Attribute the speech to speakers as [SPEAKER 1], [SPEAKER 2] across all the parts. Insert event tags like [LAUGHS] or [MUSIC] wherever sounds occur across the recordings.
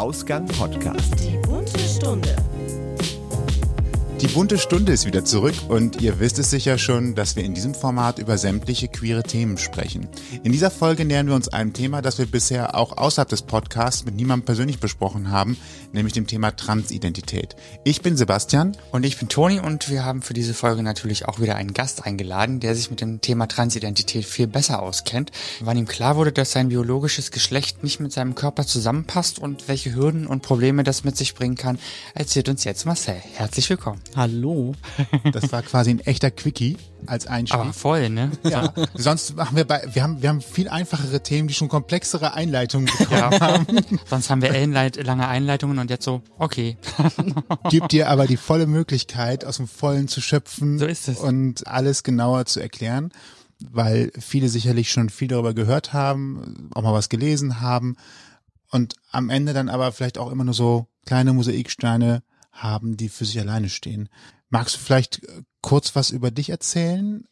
[SPEAKER 1] Ausgang Podcast.
[SPEAKER 2] Die bunte Stunde.
[SPEAKER 3] Die bunte Stunde ist wieder zurück und ihr wisst es sicher schon, dass wir in diesem Format über sämtliche queere Themen sprechen. In dieser Folge nähern wir uns einem Thema, das wir bisher auch außerhalb des Podcasts mit niemandem persönlich besprochen haben, nämlich dem Thema Transidentität. Ich bin Sebastian.
[SPEAKER 4] Und ich bin Toni und wir haben für diese Folge natürlich auch wieder einen Gast eingeladen, der sich mit dem Thema Transidentität viel besser auskennt, wann ihm klar wurde, dass sein biologisches Geschlecht nicht mit seinem Körper zusammenpasst und welche Hürden und Probleme das mit sich bringen kann, erzählt uns jetzt Marcel. Herzlich willkommen.
[SPEAKER 5] Hallo.
[SPEAKER 3] Das war quasi ein echter Quickie als Einstieg.
[SPEAKER 4] Aber voll, ne?
[SPEAKER 3] Ja, sonst machen wir bei, wir haben, wir haben viel einfachere Themen, die schon komplexere Einleitungen bekommen
[SPEAKER 4] Ja.
[SPEAKER 3] haben.
[SPEAKER 4] Sonst haben wir ellenleit- lange Einleitungen und jetzt so, okay.
[SPEAKER 3] Gibt dir aber die volle Möglichkeit, aus dem Vollen zu schöpfen
[SPEAKER 4] So ist es.
[SPEAKER 3] und alles genauer zu erklären, weil viele sicherlich schon viel darüber gehört haben, auch mal was gelesen haben und am Ende dann aber vielleicht auch immer nur so kleine Mosaiksteine haben, die für sich alleine stehen. Magst du vielleicht äh, kurz was über dich erzählen?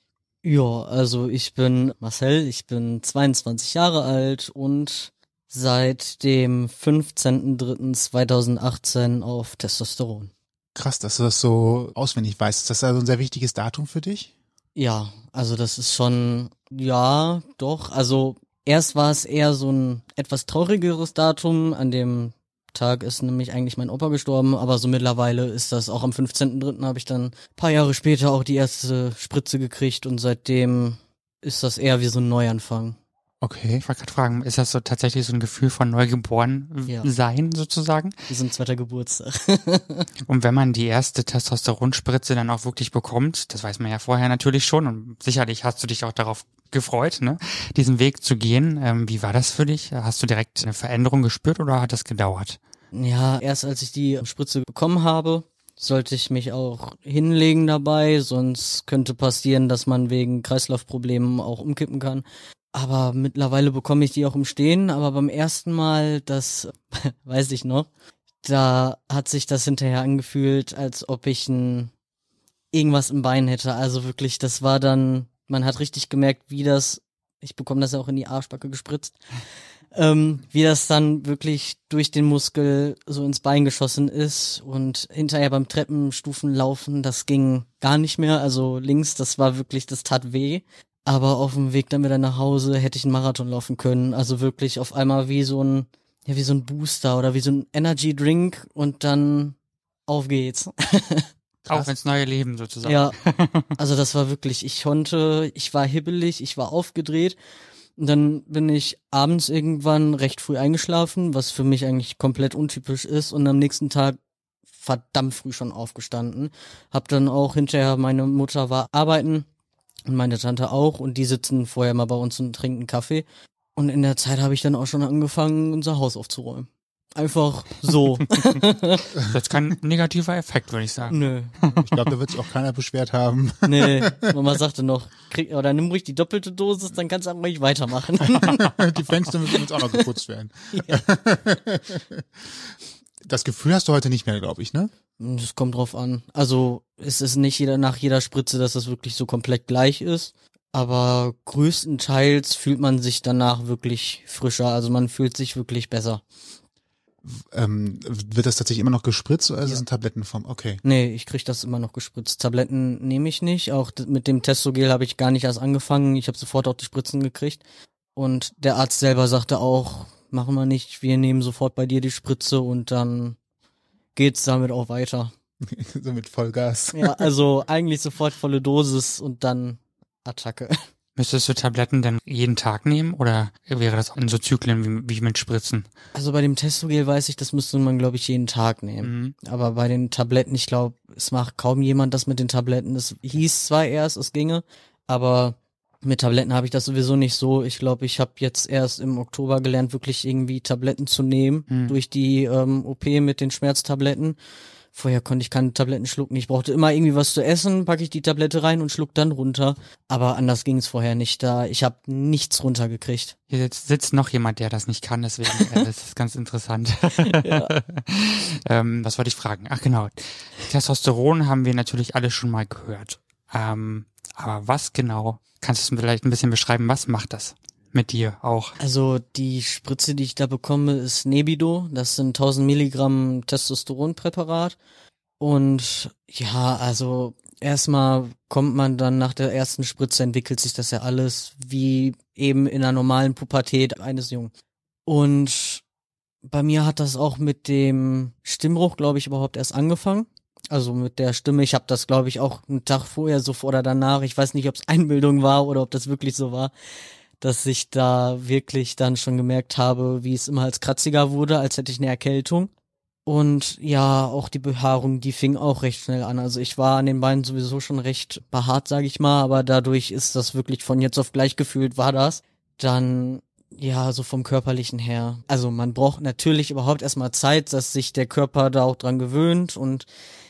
[SPEAKER 5] Ja, also ich bin Marcel, ich bin 22 Jahre alt und seit dem 15.03.2018 auf Testosteron.
[SPEAKER 3] Krass, dass du das so auswendig weißt. Ist das also ein sehr wichtiges Datum für dich?
[SPEAKER 5] Ja, also das ist schon, ja, doch. Also erst war es eher so ein etwas traurigeres Datum. An dem Tag ist nämlich eigentlich mein Opa gestorben, aber so mittlerweile ist das auch am 15.03. habe ich dann paar Jahre später auch die erste Spritze gekriegt und seitdem ist das eher wie so ein Neuanfang.
[SPEAKER 3] Okay.
[SPEAKER 4] Ich wollte gerade fragen, ist das so tatsächlich so ein Gefühl von neugeboren
[SPEAKER 5] Ja.
[SPEAKER 4] sein sozusagen?
[SPEAKER 5] Wie so ein zweiter Geburtstag. [LAUGHS]
[SPEAKER 4] Und wenn man die erste Testosteronspritze dann auch wirklich bekommt, das weiß man ja vorher natürlich schon und sicherlich hast du dich auch darauf gefreut, ne, diesen Weg zu gehen. Ähm, wie war das für dich? Hast du direkt eine Veränderung gespürt oder hat das gedauert?
[SPEAKER 5] Ja, erst als ich die Spritze bekommen habe, sollte ich mich auch hinlegen dabei, sonst könnte passieren, dass man wegen Kreislaufproblemen auch umkippen kann. Aber mittlerweile bekomme ich die auch im Stehen, aber beim ersten Mal, das [LAUGHS] weiß ich noch, da hat sich das hinterher angefühlt, als ob ich ein irgendwas im Bein hätte. Also wirklich, das war dann, man hat richtig gemerkt, wie das, ich bekomme das ja auch in die Arschbacke gespritzt, [LAUGHS] ähm, wie das dann wirklich durch den Muskel so ins Bein geschossen ist und hinterher beim Treppenstufenlaufen, das ging gar nicht mehr. Also links, das war wirklich, das tat weh. Aber auf dem Weg dann wieder nach Hause hätte ich einen Marathon laufen können. Also wirklich auf einmal wie so ein, ja, wie so ein Booster oder wie so ein Energy Drink und dann auf geht's. [LAUGHS]
[SPEAKER 4] Auf ins neue Leben sozusagen.
[SPEAKER 5] Ja, [LAUGHS] also das war wirklich, ich konnte, ich war hibbelig, ich war aufgedreht. Und dann bin ich abends irgendwann recht früh eingeschlafen, was für mich eigentlich komplett untypisch ist. Und am nächsten Tag verdammt früh schon aufgestanden. Hab dann auch hinterher, meine Mutter war arbeiten und meine Tante auch. Und die sitzen vorher mal bei uns und trinken Kaffee. Und in der Zeit habe ich dann auch schon angefangen, unser Haus aufzuräumen. Einfach so. [LAUGHS] [LAUGHS]
[SPEAKER 4] Das ist kein negativer Effekt, würde ich sagen.
[SPEAKER 5] Nö.
[SPEAKER 3] Ich glaube, da wird sich auch keiner beschwert haben. [LAUGHS]
[SPEAKER 5] Nee, Mama sagte noch, krieg, oder nimm ruhig die doppelte Dosis, dann kannst du auch ruhig weitermachen.
[SPEAKER 3] Die Fenster müssen jetzt auch noch geputzt werden. Das Gefühl hast du heute nicht mehr, glaube ich, ne?
[SPEAKER 5] Das kommt drauf an. Also es ist nicht jeder nach jeder Spritze, dass das wirklich so komplett gleich ist. Aber größtenteils fühlt man sich danach wirklich frischer. Also man fühlt sich wirklich besser.
[SPEAKER 3] Ähm, wird das tatsächlich immer noch gespritzt oder ist
[SPEAKER 5] Ja.
[SPEAKER 3] es in Tablettenform? Okay.
[SPEAKER 5] Nee, ich krieg das immer noch gespritzt. Tabletten nehme ich nicht. Auch mit dem Testogel habe ich gar nicht erst angefangen. Ich habe sofort auch die Spritzen gekriegt. Und der Arzt selber sagte auch, machen wir nicht, wir nehmen sofort bei dir die Spritze und dann geht's damit auch weiter. [LAUGHS]
[SPEAKER 3] so mit Vollgas.
[SPEAKER 5] Ja, also eigentlich sofort volle Dosis und dann Attacke.
[SPEAKER 4] Müsstest du Tabletten denn jeden Tag nehmen oder wäre das in so Zyklen wie, wie mit Spritzen?
[SPEAKER 5] Also bei dem Testogel weiß ich, das müsste man, glaube ich, jeden Tag nehmen.
[SPEAKER 4] Mhm.
[SPEAKER 5] Aber bei den Tabletten, ich glaube, es macht kaum jemand das mit den Tabletten. Es hieß zwar erst, es ginge, aber mit Tabletten habe ich das sowieso nicht so. Ich glaube, ich habe jetzt erst im Oktober gelernt, wirklich irgendwie Tabletten zu nehmen
[SPEAKER 4] Hm.
[SPEAKER 5] durch die ähm, OP mit den Schmerztabletten. Vorher konnte ich keine Tabletten schlucken. Ich brauchte immer irgendwie was zu essen, packe ich die Tablette rein und schluck dann runter. Aber anders ging es vorher nicht. Da ich habe nichts runtergekriegt.
[SPEAKER 4] Hier sitzt, sitzt noch jemand, der das nicht kann, deswegen äh, [LAUGHS] das ist ganz interessant. [LAUGHS] ähm, was wollte ich fragen? Ach genau. Testosteron haben wir natürlich alle schon mal gehört. Ähm, aber was genau? Kannst du es vielleicht ein bisschen beschreiben? Was macht das? mit dir auch?
[SPEAKER 5] Also die Spritze, die ich da bekomme, ist Nebido. Das sind 1000 Milligramm Testosteronpräparat. Und ja, also erstmal kommt man dann nach der ersten Spritze, entwickelt sich das ja alles wie eben in einer normalen Pubertät eines Jungen. Und bei mir hat das auch mit dem Stimmbruch, glaube ich, überhaupt erst angefangen. Also mit der Stimme. Ich habe das, glaube ich, auch einen Tag vorher, so oder danach. Ich weiß nicht, ob es Einbildung war oder ob das wirklich so war, dass ich da wirklich dann schon gemerkt habe, wie es immer als kratziger wurde, als hätte ich eine Erkältung. Und ja, auch die Behaarung, die fing auch recht schnell an. Also ich war an den Beinen sowieso schon recht behaart, sage ich mal, aber dadurch ist das wirklich von jetzt auf gleich gefühlt war das. Dann ja, so vom körperlichen her. Also man braucht natürlich überhaupt erstmal Zeit, dass sich der Körper da auch dran gewöhnt und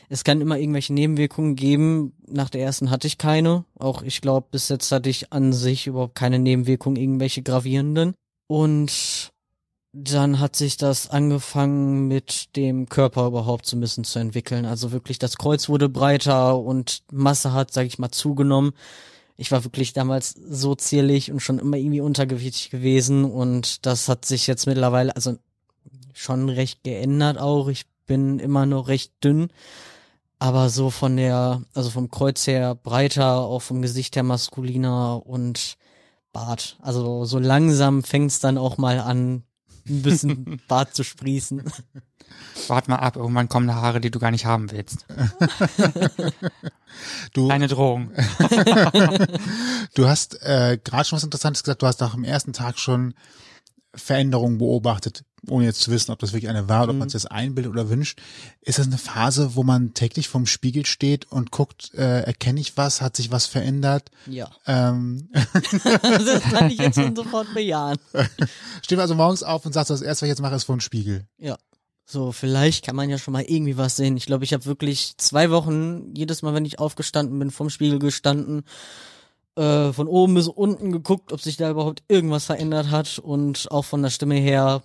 [SPEAKER 5] es kann immer irgendwelche Nebenwirkungen geben. Nach der ersten hatte ich keine. Auch ich glaube, bis jetzt hatte ich an sich überhaupt keine Nebenwirkungen, irgendwelche gravierenden. Und dann hat sich das angefangen mit dem Körper überhaupt so ein bisschen zu entwickeln. Also wirklich das Kreuz wurde breiter und Masse hat, sag ich mal, zugenommen. Ich war wirklich damals so zierlich und schon immer irgendwie untergewichtig gewesen und das hat sich jetzt mittlerweile also schon recht geändert auch. Ich bin immer noch recht dünn, aber so von der, also vom Kreuz her breiter, auch vom Gesicht her maskuliner und Bart. Also so langsam fängt's dann auch mal an, ein bisschen [LAUGHS] Bart zu sprießen.
[SPEAKER 4] Wart mal ab, irgendwann kommen Haare, die du gar nicht haben willst. [LAUGHS]
[SPEAKER 3] Du,
[SPEAKER 4] Eine Drohung. [LAUGHS]
[SPEAKER 3] du hast äh, gerade schon was Interessantes gesagt. Du hast nach dem ersten Tag schon Veränderungen beobachtet, ohne jetzt zu wissen, ob das wirklich eine war oder ob man sich das einbildet oder wünscht. Ist das eine Phase, wo man täglich vorm Spiegel steht und guckt, äh, erkenne ich was, hat sich was verändert?
[SPEAKER 5] Ja.
[SPEAKER 3] Ähm, [LAUGHS]
[SPEAKER 5] das kann ich jetzt schon sofort bejahen. [LAUGHS]
[SPEAKER 3] steht also morgens auf und sagt, das erste, was ich jetzt mache, ist vor dem Spiegel.
[SPEAKER 5] Ja. So, vielleicht kann man ja schon mal irgendwie was sehen. Ich glaube, ich habe wirklich zwei Wochen, jedes Mal, wenn ich aufgestanden bin, vorm Spiegel gestanden, äh, von oben bis unten geguckt, ob sich da überhaupt irgendwas verändert hat und auch von der Stimme her.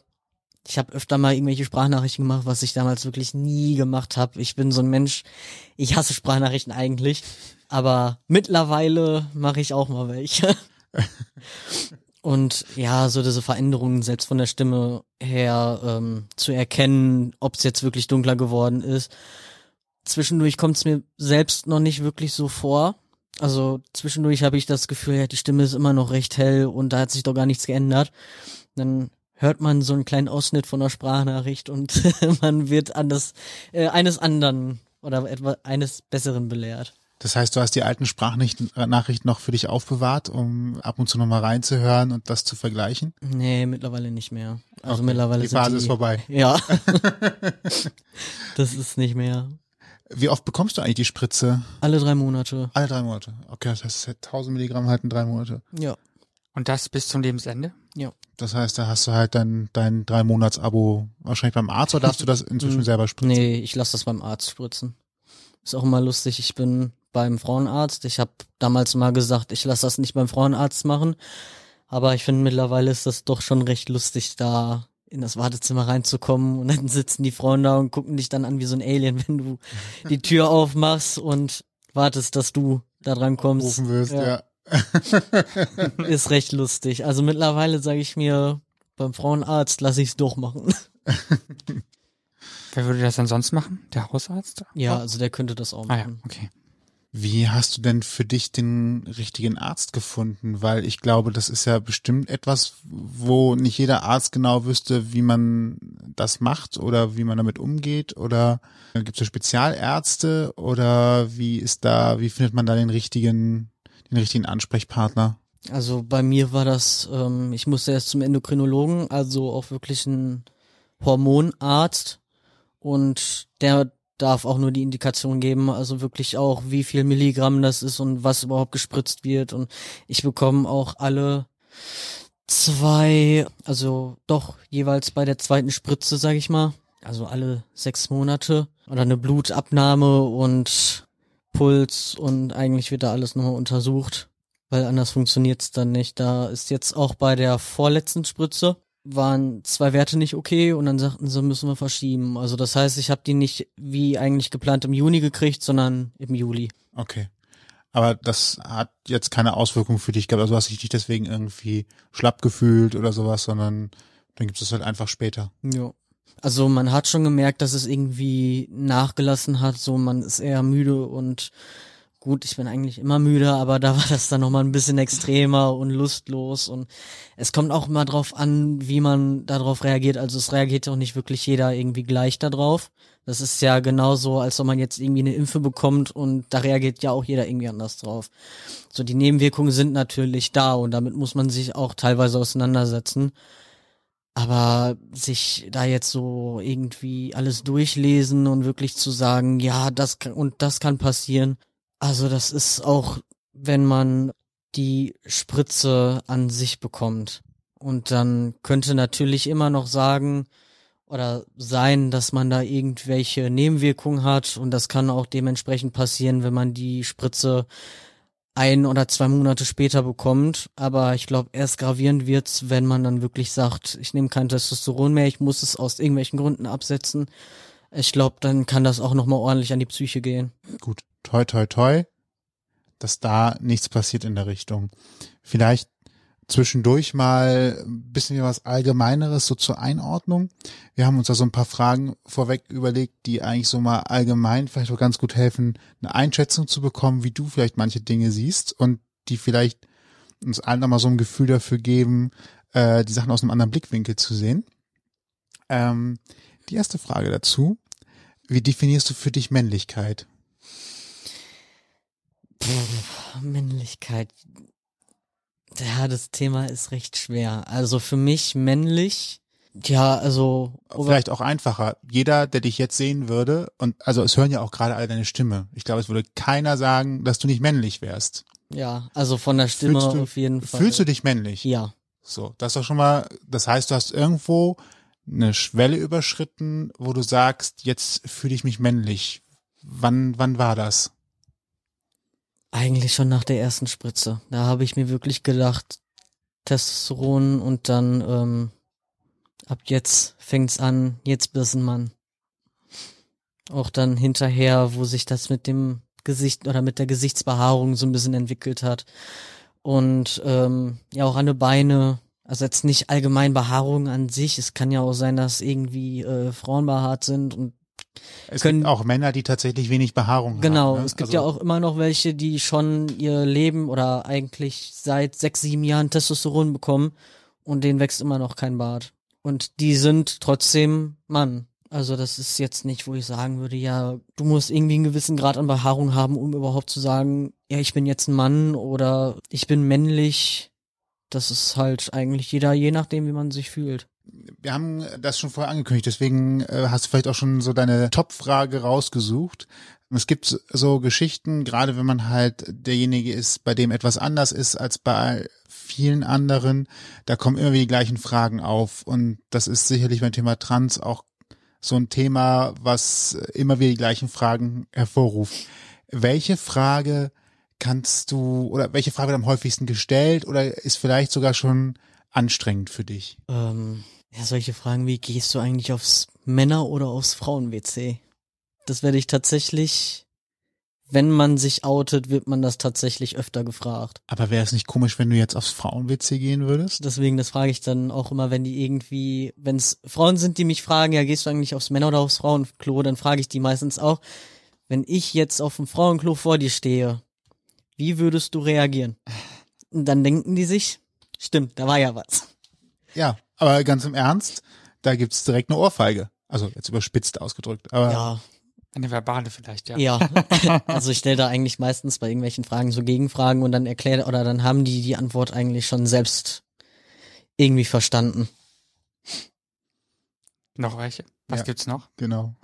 [SPEAKER 5] Ich habe öfter mal irgendwelche Sprachnachrichten gemacht, was ich damals wirklich nie gemacht habe. Ich bin so ein Mensch, ich hasse Sprachnachrichten eigentlich, aber mittlerweile mache ich auch mal welche. [LAUGHS] Und ja, so diese Veränderungen selbst von der Stimme her ähm, zu erkennen, ob es jetzt wirklich dunkler geworden ist. Zwischendurch kommt es mir selbst noch nicht wirklich so vor. Also zwischendurch habe ich das Gefühl, ja, die Stimme ist immer noch recht hell und da hat sich doch gar nichts geändert. Dann hört man so einen kleinen Ausschnitt von der Sprachnachricht und [LAUGHS] man wird an das, äh, eines anderen oder etwa eines Besseren belehrt.
[SPEAKER 3] Das heißt, du hast die alten Sprachnachrichten Nachrichten noch für dich aufbewahrt, um ab und zu nochmal reinzuhören und das zu vergleichen?
[SPEAKER 5] Nee, mittlerweile nicht mehr. Also
[SPEAKER 3] Okay.
[SPEAKER 5] mittlerweile
[SPEAKER 3] Die Phase
[SPEAKER 5] die,
[SPEAKER 3] ist vorbei. [LAUGHS]
[SPEAKER 5] Ja. [LAUGHS] das ist nicht mehr.
[SPEAKER 3] Wie oft bekommst du eigentlich die Spritze?
[SPEAKER 5] Alle drei Monate.
[SPEAKER 3] Alle drei Monate. Okay, das heißt 1000 Milligramm halt in drei Monate.
[SPEAKER 5] Ja.
[SPEAKER 4] Und das bis zum Lebensende?
[SPEAKER 5] Ja.
[SPEAKER 3] Das heißt, da hast du halt dein, dein drei Monats Abo wahrscheinlich beim Arzt oder darfst du das inzwischen selber spritzen?
[SPEAKER 5] Nee, ich lasse das beim Arzt spritzen. Ist auch immer lustig, ich bin beim Frauenarzt. Ich habe damals mal gesagt, ich lasse das nicht beim Frauenarzt machen. Aber ich finde mittlerweile ist das doch schon recht lustig, da in das Wartezimmer reinzukommen und dann sitzen die Frauen da und gucken dich dann an wie so ein Alien, [LAUGHS] wenn du die Tür aufmachst und wartest, dass du da dran kommst.
[SPEAKER 3] Rufen wirst, ja. [LAUGHS]
[SPEAKER 5] Ist recht lustig. Also mittlerweile sage ich mir, beim Frauenarzt lasse ich es durchmachen.
[SPEAKER 4] Wer würde das denn sonst machen? Der Hausarzt?
[SPEAKER 5] Ja, also der könnte das auch
[SPEAKER 4] Ah ja,
[SPEAKER 5] machen.
[SPEAKER 4] okay.
[SPEAKER 3] Wie hast du denn für dich den richtigen Arzt gefunden? Weil ich glaube, das ist ja bestimmt etwas, wo nicht jeder Arzt genau wüsste, wie man das macht oder wie man damit umgeht. Oder gibt es da Spezialärzte oder wie ist da, wie findet man da den richtigen, den richtigen Ansprechpartner?
[SPEAKER 5] Also bei mir war das, ähm, ich musste erst zum Endokrinologen, also auch wirklich ein Hormonarzt. Und der darf auch nur die Indikation geben, also wirklich auch wie viel Milligramm das ist und was überhaupt gespritzt wird. Und ich bekomme auch alle zwei, also doch jeweils bei der zweiten Spritze, sag ich mal, also alle sechs Monate. Oder eine Blutabnahme und Puls und eigentlich wird da alles nochmal untersucht weil anders funktioniert's dann nicht. Da ist jetzt auch bei der vorletzten Spritze waren zwei Werte nicht okay und dann sagten sie, müssen wir verschieben. Also das heißt, ich habe die nicht wie eigentlich geplant im Juni gekriegt, sondern im Juli.
[SPEAKER 3] Okay. Aber das hat jetzt keine Auswirkung für dich gehabt. Also du hast dich nicht deswegen irgendwie schlapp gefühlt oder sowas, sondern dann gibt es halt einfach später.
[SPEAKER 5] Ja. Also man hat schon gemerkt, dass es irgendwie nachgelassen hat. So man ist eher müde und gut, ich bin eigentlich immer müde, aber da [LAUGHS] war das dann nochmal ein bisschen extremer und lustlos und es kommt auch immer drauf an, wie man darauf reagiert. Also es reagiert auch nicht wirklich jeder irgendwie gleich darauf. Das ist ja genauso, als ob man jetzt irgendwie eine Impfe bekommt und da reagiert ja auch jeder irgendwie anders drauf. So, die Nebenwirkungen sind natürlich da und damit muss man sich auch teilweise auseinandersetzen. Aber sich da jetzt so irgendwie alles durchlesen und wirklich zu sagen, ja, das kann, und das kann passieren. Also das ist auch, wenn man die Spritze an sich bekommt. Und dann könnte natürlich immer noch sagen, oder sein, dass man da irgendwelche Nebenwirkungen hat und das kann auch dementsprechend passieren, wenn man die Spritze ein oder zwei Monate später bekommt. Aber ich glaube, erst gravierend wird's, wenn man dann wirklich sagt, ich nehme kein Testosteron mehr, ich muss es aus irgendwelchen Gründen absetzen. Ich glaube, dann kann das auch nochmal ordentlich an die Psyche gehen.
[SPEAKER 3] Gut, toi, toi, toi, dass da nichts passiert in der Richtung. Vielleicht zwischendurch mal ein bisschen was Allgemeineres so zur Einordnung. Wir haben uns da so ein paar Fragen vorweg überlegt, die eigentlich so mal allgemein vielleicht auch ganz gut helfen, eine Einschätzung zu bekommen, wie du vielleicht manche Dinge siehst und die vielleicht uns allen nochmal so ein Gefühl dafür geben, äh, die Sachen aus einem anderen Blickwinkel zu sehen. Ähm, die erste Frage dazu. Wie definierst du für dich Männlichkeit?
[SPEAKER 5] Männlichkeit. Ja, das Thema ist recht schwer. Also für mich männlich, ja, also.
[SPEAKER 3] Vielleicht auch einfacher. Jeder, der dich jetzt sehen würde, und also es hören ja auch gerade alle deine Stimme. Ich glaube, es würde keiner sagen, dass du nicht männlich wärst.
[SPEAKER 5] Ja, also von der Stimme
[SPEAKER 3] du,
[SPEAKER 5] auf jeden Fall.
[SPEAKER 3] Fühlst du dich männlich?
[SPEAKER 5] Ja.
[SPEAKER 3] So, das ist doch schon mal, das heißt, du hast irgendwo eine Schwelle überschritten, wo du sagst, jetzt fühle ich mich männlich. Wann, wann war das?
[SPEAKER 5] Eigentlich schon nach der ersten Spritze. Da habe ich mir wirklich gedacht, Testosteron und dann ähm, ab jetzt fängt's an, jetzt bist ein Mann. Auch dann hinterher, wo sich das mit dem Gesicht oder mit der Gesichtsbehaarung so ein bisschen entwickelt hat. Und ähm, ja auch an den Beine, also jetzt nicht allgemein Behaarung an sich. Es kann ja auch sein, dass irgendwie äh, Frauen behaart sind und
[SPEAKER 3] es können, gibt auch Männer, die tatsächlich wenig Behaarung
[SPEAKER 5] genau,
[SPEAKER 3] haben.
[SPEAKER 5] Genau, ne? es gibt also, ja auch immer noch welche, die schon ihr Leben oder eigentlich seit sechs, sieben Jahren Testosteron bekommen und denen wächst immer noch kein Bart. Und die sind trotzdem Mann. Also das ist jetzt nicht, wo ich sagen würde, ja, du musst irgendwie einen gewissen Grad an Behaarung haben, um überhaupt zu sagen, ja, ich bin jetzt ein Mann oder ich bin männlich. Das ist halt eigentlich jeder, je nachdem, wie man sich fühlt
[SPEAKER 3] wir haben das schon vorher angekündigt, deswegen äh, hast du vielleicht auch schon so deine Top-Frage rausgesucht. Es gibt so Geschichten, gerade wenn man halt derjenige ist, bei dem etwas anders ist als bei vielen anderen, da kommen immer wieder die gleichen Fragen auf. Und das ist sicherlich beim Thema Trans auch so ein Thema, was immer wieder die gleichen Fragen hervorruft. Welche Frage kannst du oder welche Frage wird am häufigsten gestellt oder ist vielleicht sogar schon anstrengend für dich?
[SPEAKER 5] Ähm, ja, solche Fragen wie, gehst du eigentlich aufs Männer- oder aufs Frauen-WC? Das werde ich tatsächlich, wenn man sich outet, wird man das tatsächlich öfter gefragt.
[SPEAKER 3] Aber wäre es nicht komisch, wenn du jetzt aufs Frauen-WC gehen würdest?
[SPEAKER 5] Deswegen, das frage ich dann auch immer, wenn die irgendwie, wenn es Frauen sind, die mich fragen, ja, gehst du eigentlich aufs Männer- oder aufs Frauenklo, dann frage ich die meistens auch, wenn ich jetzt auf dem Frauenklo vor dir stehe, wie würdest du reagieren? Und dann denken die sich, stimmt, da war ja was.
[SPEAKER 3] Ja, aber ganz im Ernst, da gibt's direkt eine Ohrfeige. Also jetzt überspitzt ausgedrückt. Aber
[SPEAKER 4] ja. Eine verbale vielleicht, ja.
[SPEAKER 5] Ja, [LAUGHS] also ich stelle da eigentlich meistens bei irgendwelchen Fragen so Gegenfragen und dann erklärt oder dann haben die die Antwort eigentlich schon selbst irgendwie verstanden.
[SPEAKER 4] Noch welche? Was ja, gibt's noch?
[SPEAKER 3] Genau.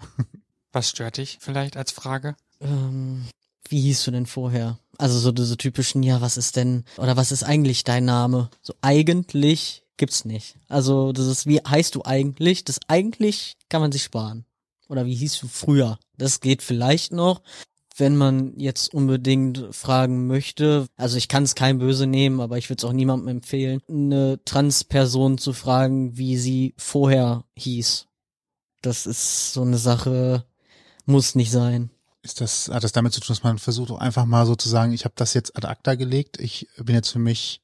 [SPEAKER 4] Was stört dich vielleicht als Frage?
[SPEAKER 5] Ähm, wie hieß du denn vorher? Also so diese typischen, ja, was ist denn, oder was ist eigentlich dein Name? So eigentlich gibt's nicht. Also das ist, wie heißt du eigentlich? Das eigentlich kann man sich sparen. Oder wie hieß du früher? Das geht vielleicht noch, wenn man jetzt unbedingt fragen möchte. Also ich kann es kein Böse nehmen, aber ich würde es auch niemandem empfehlen, eine Transperson zu fragen, wie sie vorher hieß. Das ist so eine Sache, muss nicht sein.
[SPEAKER 3] Ist das, hat das damit zu tun, dass man versucht, einfach mal so zu sagen, ich habe das jetzt ad acta gelegt, ich bin jetzt für mich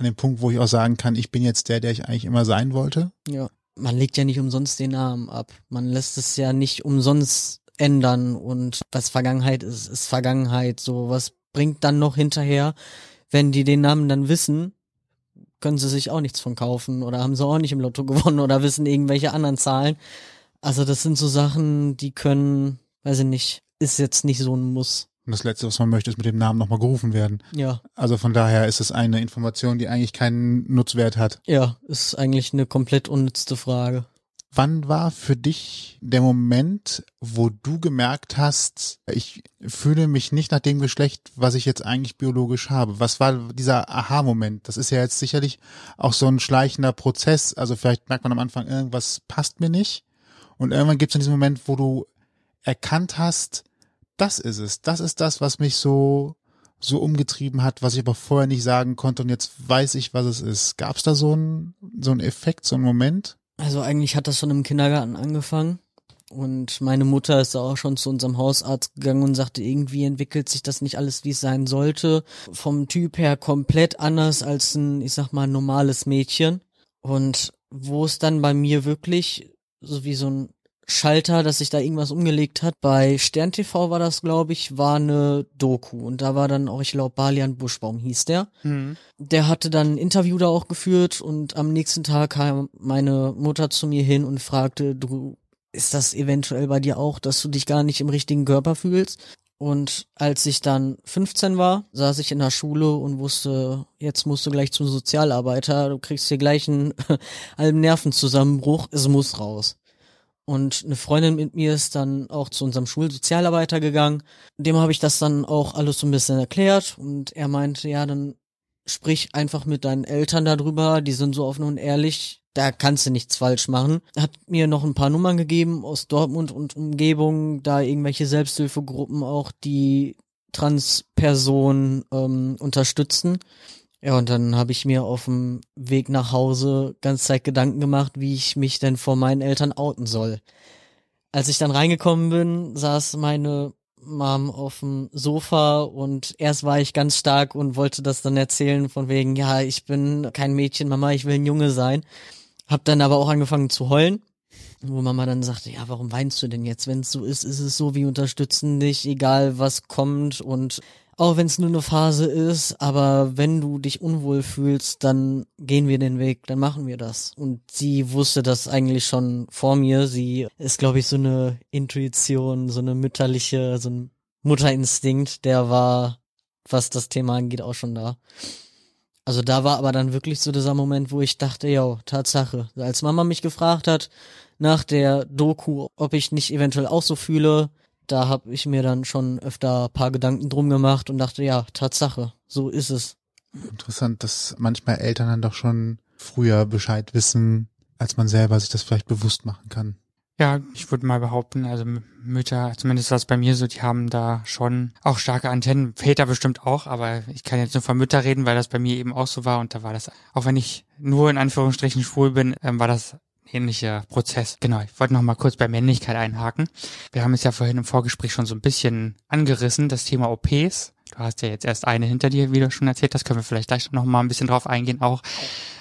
[SPEAKER 3] an dem Punkt, wo ich auch sagen kann, ich bin jetzt der, der ich eigentlich immer sein wollte?
[SPEAKER 5] Ja. Man legt ja nicht umsonst den Namen ab. Man lässt es ja nicht umsonst ändern und was Vergangenheit ist, ist Vergangenheit. So, was bringt dann noch hinterher, wenn die den Namen dann wissen, können sie sich auch nichts von kaufen oder haben sie auch nicht im Lotto [LAUGHS] gewonnen oder wissen irgendwelche anderen Zahlen. Also das sind so Sachen, die können, weiß ich nicht, ist jetzt nicht so ein Muss.
[SPEAKER 3] Und das Letzte, was man möchte, ist mit dem Namen nochmal gerufen werden.
[SPEAKER 5] Ja.
[SPEAKER 3] Also von daher ist es eine Information, die eigentlich keinen Nutzwert hat.
[SPEAKER 5] Ja, ist eigentlich eine komplett unnützte Frage.
[SPEAKER 3] Wann war für dich der Moment, wo du gemerkt hast, ich fühle mich nicht nach dem Geschlecht, was ich jetzt eigentlich biologisch habe? Was war dieser Aha-Moment? Das ist ja jetzt sicherlich auch so ein schleichender Prozess. Also vielleicht merkt man am Anfang, irgendwas passt mir nicht. Und irgendwann gibt es in diesem Moment, wo du erkannt hast, das ist es. Das ist das, was mich so so umgetrieben hat, was ich aber vorher nicht sagen konnte und jetzt weiß ich, was es ist. Gab es da so einen so einen Effekt, so einen Moment?
[SPEAKER 5] Also eigentlich hat das schon im Kindergarten angefangen. Und meine Mutter ist auch schon zu unserem Hausarzt gegangen und sagte, irgendwie entwickelt sich das nicht alles, wie es sein sollte. Vom Typ her komplett anders als ein, ich sag mal, normales Mädchen. Und wo es dann bei mir wirklich so wie so ein Schalter, dass sich da irgendwas umgelegt hat. Bei Stern TV war das, glaube ich, war eine Doku und da war dann auch, ich glaube, Balian Buschbaum hieß der. Mhm. Der hatte dann ein Interview da auch geführt und am nächsten Tag kam meine Mutter zu mir hin und fragte, du, ist das eventuell bei dir auch, dass du dich gar nicht im richtigen Körper fühlst? Und als ich dann 15 war, saß ich in der Schule und wusste, jetzt musst du gleich zum Sozialarbeiter, du kriegst hier gleich einen [LAUGHS] halben Nervenzusammenbruch, es muss raus. Und eine Freundin mit mir ist dann auch zu unserem Schulsozialarbeiter gegangen. Dem habe ich das dann auch alles so ein bisschen erklärt und er meinte, ja, dann sprich einfach mit deinen Eltern darüber, die sind so offen und ehrlich, da kannst du nichts falsch machen. Hat mir noch ein paar Nummern gegeben aus Dortmund und Umgebung, da irgendwelche Selbsthilfegruppen auch, die Transpersonen ähm, unterstützen. Ja, und dann habe ich mir auf dem Weg nach Hause ganz Zeit Gedanken gemacht, wie ich mich denn vor meinen Eltern outen soll. Als ich dann reingekommen bin, saß meine Mom auf dem Sofa und erst war ich ganz stark und wollte das dann erzählen von wegen, ja, ich bin kein Mädchen, Mama, ich will ein Junge sein. Hab dann aber auch angefangen zu heulen, wo Mama dann sagte, ja, warum weinst du denn jetzt? Wenn es so ist, ist es so, wir unterstützen dich, egal was kommt und auch wenn es nur eine Phase ist, aber wenn du dich unwohl fühlst, dann gehen wir den Weg, dann machen wir das. Und sie wusste das eigentlich schon vor mir. Sie ist, glaube ich, so eine Intuition, so eine mütterliche, so ein Mutterinstinkt, der war, was das Thema angeht, auch schon da. Also da war aber dann wirklich so dieser Moment, wo ich dachte, ja, Tatsache. Als Mama mich gefragt hat nach der Doku, ob ich nicht eventuell auch so fühle, da habe ich mir dann schon öfter paar Gedanken drum gemacht und dachte, ja, Tatsache, so ist es.
[SPEAKER 3] Interessant, dass manchmal Eltern dann doch schon früher Bescheid wissen, als man selber sich das vielleicht bewusst machen kann.
[SPEAKER 4] Ja, ich würde mal behaupten, also Mütter, zumindest was bei mir so, die haben da schon auch starke Antennen, Väter bestimmt auch, aber ich kann jetzt nur von Mütter reden, weil das bei mir eben auch so war und da war das, auch wenn ich nur in Anführungsstrichen schwul bin, ähm, war das ähnlicher Prozess. Genau, ich wollte noch mal kurz bei Männlichkeit einhaken. Wir haben es ja vorhin im Vorgespräch schon so ein bisschen angerissen, das Thema OPs. Du hast ja jetzt erst eine hinter dir, wie du schon erzählt hast, können wir vielleicht gleich noch mal ein bisschen drauf eingehen auch.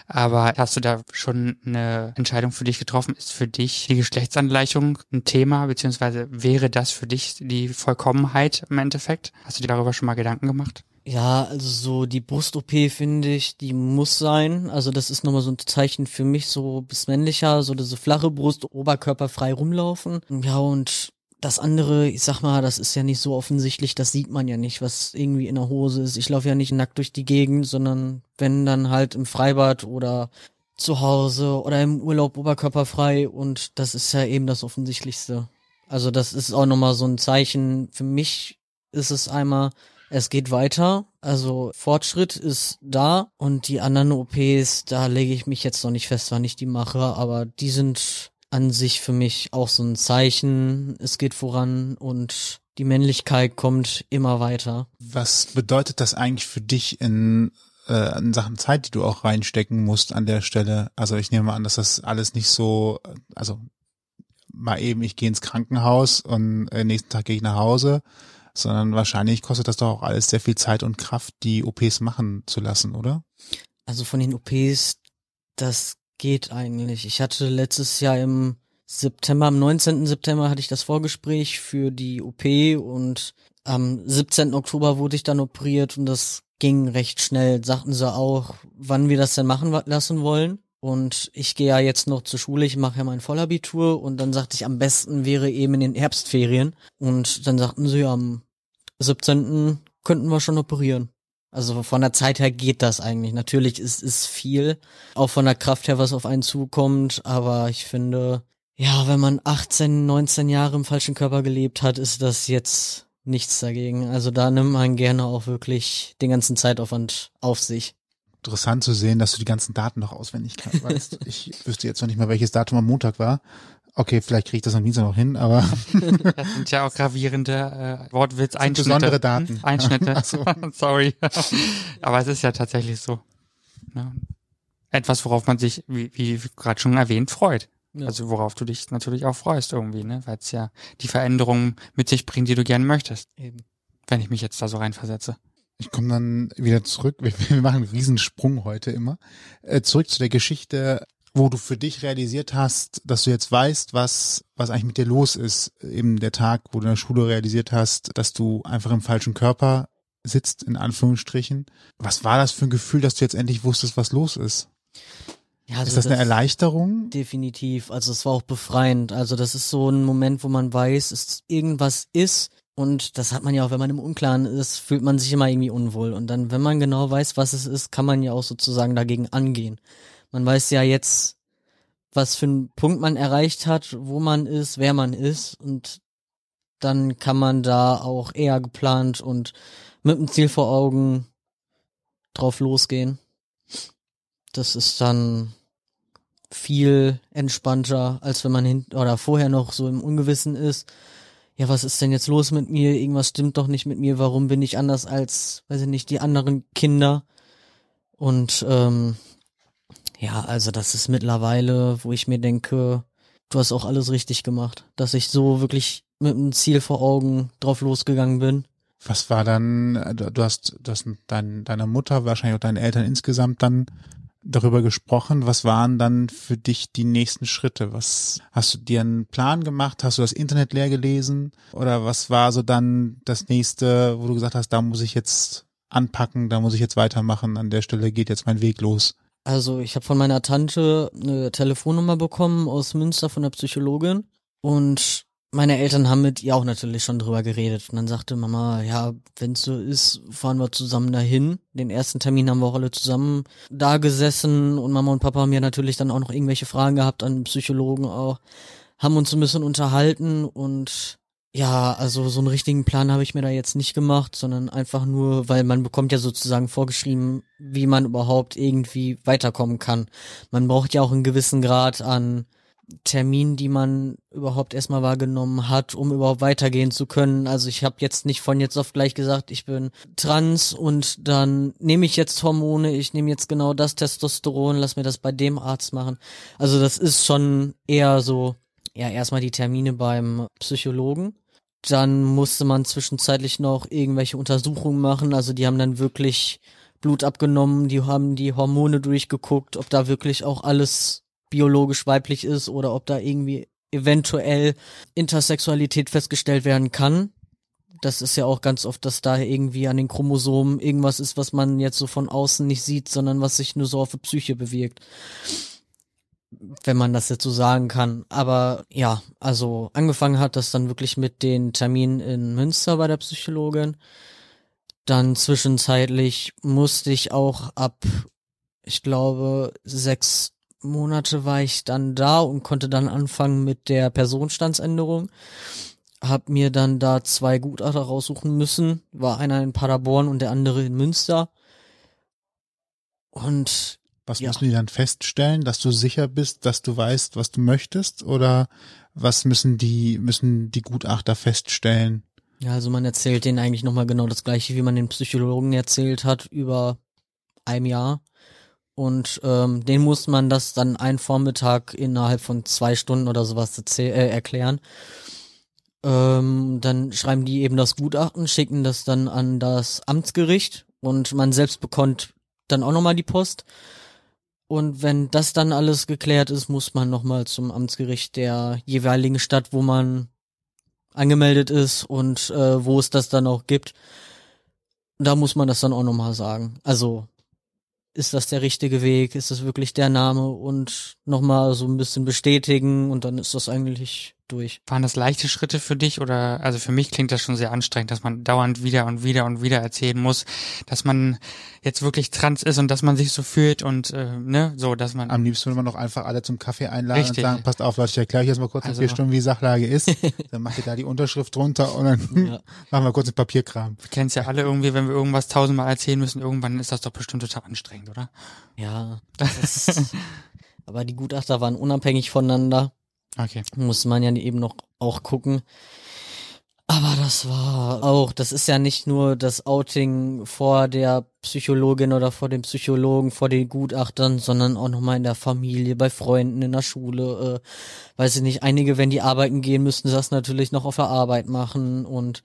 [SPEAKER 4] Aber hast du da schon eine Entscheidung für dich getroffen? Ist für dich die Geschlechtsangleichung ein Thema, beziehungsweise wäre das für dich die Vollkommenheit im Endeffekt? Hast du dir darüber schon mal Gedanken gemacht?
[SPEAKER 5] Ja, also so die Brust-OP finde ich, die muss sein. Also das ist nochmal so ein Zeichen für mich, so bis männlicher, so diese flache Brust, Oberkörper frei rumlaufen. Ja, und das andere, ich sag mal, das ist ja nicht so offensichtlich, das sieht man ja nicht, was irgendwie in der Hose ist. Ich laufe ja nicht nackt durch die Gegend, sondern wenn dann halt im Freibad oder zu Hause oder im Urlaub oberkörperfrei und das ist ja eben das Offensichtlichste. Also das ist auch nochmal so ein Zeichen. Für mich ist es einmal, es geht weiter, also Fortschritt ist da und die anderen OPs, da lege ich mich jetzt noch nicht fest, wann ich die mache, aber die sind an sich für mich auch so ein Zeichen, es geht voran und die Männlichkeit kommt immer weiter.
[SPEAKER 3] Was bedeutet das eigentlich für dich in, äh, in Sachen Zeit, die du auch reinstecken musst an der Stelle? Also ich nehme an, dass das alles nicht so, also mal eben, ich gehe ins Krankenhaus und äh, nächsten Tag gehe ich nach Hause, sondern wahrscheinlich kostet das doch auch alles sehr viel Zeit und Kraft, die OPs machen zu lassen, oder?
[SPEAKER 5] Also von den OPs, das geht eigentlich. Ich hatte letztes Jahr im September, am 19. September hatte ich das Vorgespräch für die OP und am 17. Oktober wurde ich dann operiert und das ging recht schnell. Sagten sie auch, wann wir das denn machen lassen wollen. Und ich gehe ja jetzt noch zur Schule, ich mache ja mein Vollabitur und dann sagte ich, am besten wäre eben in den Herbstferien. Und dann sagten sie, am 17. könnten wir schon operieren. Also von der Zeit her geht das eigentlich. Natürlich ist es viel, auch von der Kraft her, was auf einen zukommt, aber ich finde, ja, wenn man 18, 19 Jahre im falschen Körper gelebt hat, ist das jetzt nichts dagegen. Also da nimmt man gerne auch wirklich den ganzen Zeitaufwand auf sich
[SPEAKER 3] interessant zu sehen, dass du die ganzen Daten noch auswendig weißt. [LAUGHS] ich wüsste jetzt noch nicht mal, welches Datum am Montag war. Okay, vielleicht kriege ich das am Dienstag noch hin, aber.
[SPEAKER 4] das sind ja auch gravierende äh, Wortwitz, Einschnitte.
[SPEAKER 3] Besondere Daten.
[SPEAKER 4] Hm? Einschnitte. [LAUGHS] so. [LAUGHS] Sorry. aber es ist ja tatsächlich so. Ne? Etwas, worauf man sich, wie, wie gerade schon erwähnt, freut. Ja. Also worauf du dich natürlich auch freust irgendwie, ne? Weil es ja die Veränderungen mit sich bringt, die du gerne möchtest. Eben. Wenn ich mich jetzt da so reinversetze.
[SPEAKER 3] Ich komme dann wieder zurück. Wir, [LAUGHS] wir, machen einen Riesensprung heute immer. Äh, zurück zu der Geschichte, wo du für dich realisiert hast, dass du jetzt weißt, was, was eigentlich mit dir los ist. Eben der Tag, wo du in der Schule realisiert hast, dass du einfach im falschen Körper sitzt, in Anführungsstrichen. Was war das für ein Gefühl, dass du jetzt endlich wusstest, was los ist? Ja, also ist das, das eine Erleichterung?
[SPEAKER 5] Definitiv. Also es war auch befreiend. Also das ist so ein Moment, wo man weiß, es irgendwas ist, und das hat man ja auch, wenn man im Unklaren ist, fühlt man sich immer irgendwie unwohl. Und dann, wenn man genau weiß, was es ist, kann man ja auch sozusagen dagegen angehen. Man weiß ja jetzt, was für einen Punkt man erreicht hat, wo man ist, wer man ist. Und dann kann man da auch eher geplant und mit dem Ziel vor Augen drauf losgehen. Das ist dann viel entspannter, als wenn man hin oder vorher noch so im Ungewissen ist ja, was ist denn jetzt los mit mir? Irgendwas stimmt doch nicht mit mir. Warum bin ich anders als, weiß ich nicht, die anderen Kinder? Und ähm, ja, also das ist mittlerweile, wo ich mir denke, du hast auch alles richtig gemacht, dass ich so wirklich mit einem Ziel vor Augen drauf losgegangen bin.
[SPEAKER 3] Was war dann, du hast, du hast dein, deiner Mutter, wahrscheinlich auch deinen Eltern insgesamt dann darüber gesprochen. Was waren dann für dich die nächsten Schritte? Was hast du dir einen Plan gemacht? Hast du das Internet leer gelesen? Oder was war so dann das nächste, wo du gesagt hast, da muss ich jetzt anpacken, da muss ich jetzt weitermachen, an der Stelle geht jetzt mein Weg los?
[SPEAKER 5] Also ich habe von meiner Tante eine Telefonnummer bekommen aus Münster von der Psychologin und meine Eltern haben mit ihr auch natürlich schon drüber geredet. Und dann sagte Mama, ja, wenn's so ist, fahren wir zusammen dahin. Den ersten Termin haben wir auch alle zusammen da gesessen und Mama und Papa haben ja natürlich dann auch noch irgendwelche Fragen gehabt an Psychologen auch. Haben uns ein bisschen unterhalten und ja, also so einen richtigen Plan habe ich mir da jetzt nicht gemacht, sondern einfach nur, weil man bekommt ja sozusagen vorgeschrieben, wie man überhaupt irgendwie weiterkommen kann. Man braucht ja auch einen gewissen Grad an Termin, die man überhaupt erstmal wahrgenommen hat, um überhaupt weitergehen zu können. Also ich habe jetzt nicht von jetzt auf gleich gesagt, ich bin trans und dann nehme ich jetzt Hormone, ich nehme jetzt genau das Testosteron, lass mir das bei dem Arzt machen. Also das ist schon eher so, ja, erstmal die Termine beim Psychologen. Dann musste man zwischenzeitlich noch irgendwelche Untersuchungen machen. Also die haben dann wirklich Blut abgenommen, die haben die Hormone durchgeguckt, ob da wirklich auch alles biologisch weiblich ist oder ob da irgendwie eventuell Intersexualität festgestellt werden kann. Das ist ja auch ganz oft, dass da irgendwie an den Chromosomen irgendwas ist, was man jetzt so von außen nicht sieht, sondern was sich nur so auf der Psyche bewirkt. Wenn man das jetzt so sagen kann. Aber ja, also angefangen hat das dann wirklich mit den Terminen in Münster bei der Psychologin. Dann zwischenzeitlich musste ich auch ab, ich glaube, sechs Monate war ich dann da und konnte dann anfangen mit der Personenstandsänderung. Hab mir dann da zwei Gutachter raussuchen müssen. War einer in Paderborn und der andere in Münster. Und
[SPEAKER 3] was ja. müssen die dann feststellen, dass du sicher bist, dass du weißt, was du möchtest? Oder was müssen die, müssen die Gutachter feststellen?
[SPEAKER 5] Ja, also man erzählt denen eigentlich nochmal genau das gleiche, wie man den Psychologen erzählt hat über einem Jahr. Und ähm, den muss man das dann einen Vormittag innerhalb von zwei Stunden oder sowas äh, erklären. Ähm, dann schreiben die eben das Gutachten, schicken das dann an das Amtsgericht und man selbst bekommt dann auch nochmal die Post. Und wenn das dann alles geklärt ist, muss man nochmal zum Amtsgericht der jeweiligen Stadt, wo man angemeldet ist und äh, wo es das dann auch gibt. Da muss man das dann auch nochmal sagen. Also ist das der richtige Weg? Ist das wirklich der Name? Und nochmal so ein bisschen bestätigen und dann ist das eigentlich durch.
[SPEAKER 4] Waren das leichte Schritte für dich oder, also für mich klingt das schon sehr anstrengend, dass man dauernd wieder und wieder und wieder erzählen muss, dass man jetzt wirklich trans ist und dass man sich so fühlt und, äh, ne, so, dass man.
[SPEAKER 3] Am liebsten würde man doch einfach alle zum Kaffee einladen
[SPEAKER 4] Richtig.
[SPEAKER 3] und sagen, passt auf, Leute, ich erkläre euch jetzt mal kurz in
[SPEAKER 4] Also-
[SPEAKER 3] vier Stunden, wie die Sachlage ist. [LAUGHS] dann macht ihr da die Unterschrift drunter und dann
[SPEAKER 5] Ja. [LAUGHS]
[SPEAKER 3] machen wir kurz den Papierkram.
[SPEAKER 4] Wir kennen es ja alle irgendwie, wenn wir irgendwas tausendmal erzählen müssen, irgendwann ist das doch bestimmt total anstrengend, oder?
[SPEAKER 5] Ja. Das ist, [LAUGHS] aber die Gutachter waren unabhängig voneinander.
[SPEAKER 4] Okay.
[SPEAKER 5] muss man ja eben noch auch gucken. Aber das war auch, das ist ja nicht nur das Outing vor der Psychologin oder vor dem Psychologen, vor den Gutachtern, sondern auch nochmal in der Familie, bei Freunden, in der Schule. Äh, weiß ich nicht, einige, wenn die arbeiten gehen, müssten das natürlich noch auf der Arbeit machen und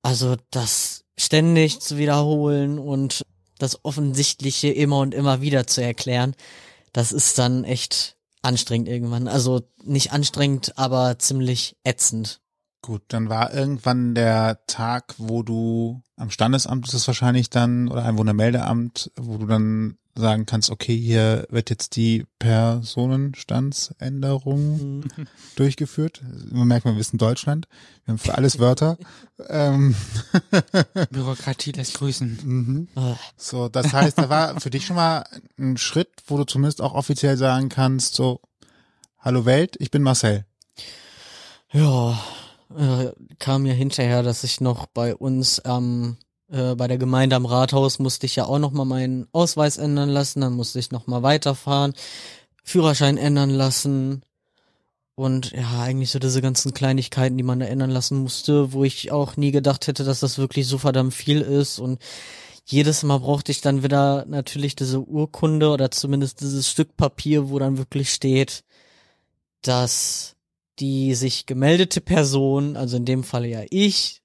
[SPEAKER 5] also das ständig zu wiederholen und das Offensichtliche immer und immer wieder zu erklären, das ist dann echt anstrengend irgendwann. Also nicht anstrengend, aber ziemlich ätzend.
[SPEAKER 3] Gut, dann war irgendwann der Tag, wo du am Standesamt ist es wahrscheinlich dann oder ein Wohnermeldeamt, wo du dann sagen kannst, okay, hier wird jetzt die Personenstandsänderung [LAUGHS] durchgeführt. Man merkt, wir wissen Deutschland. Wir haben für alles Wörter. [LAUGHS] ähm,
[SPEAKER 4] Bürokratie lässt grüßen.
[SPEAKER 3] mhm. So, das heißt, da war für dich schon mal ein Schritt, wo du zumindest auch offiziell sagen kannst, so, hallo Welt, ich bin Marcel.
[SPEAKER 5] Ja, äh, kam ja hinterher, dass ich noch bei uns am äh, bei der Gemeinde am Rathaus musste ich ja auch noch mal meinen Ausweis ändern lassen, dann musste ich noch mal weiterfahren, Führerschein ändern lassen. Und ja, eigentlich so diese ganzen Kleinigkeiten, die man da ändern lassen musste, wo ich auch nie gedacht hätte, dass das wirklich so verdammt viel ist. Und jedes Mal brauchte ich dann wieder natürlich diese Urkunde oder zumindest dieses Stück Papier, wo dann wirklich steht, dass die sich gemeldete Person, also in dem Falle ja ich,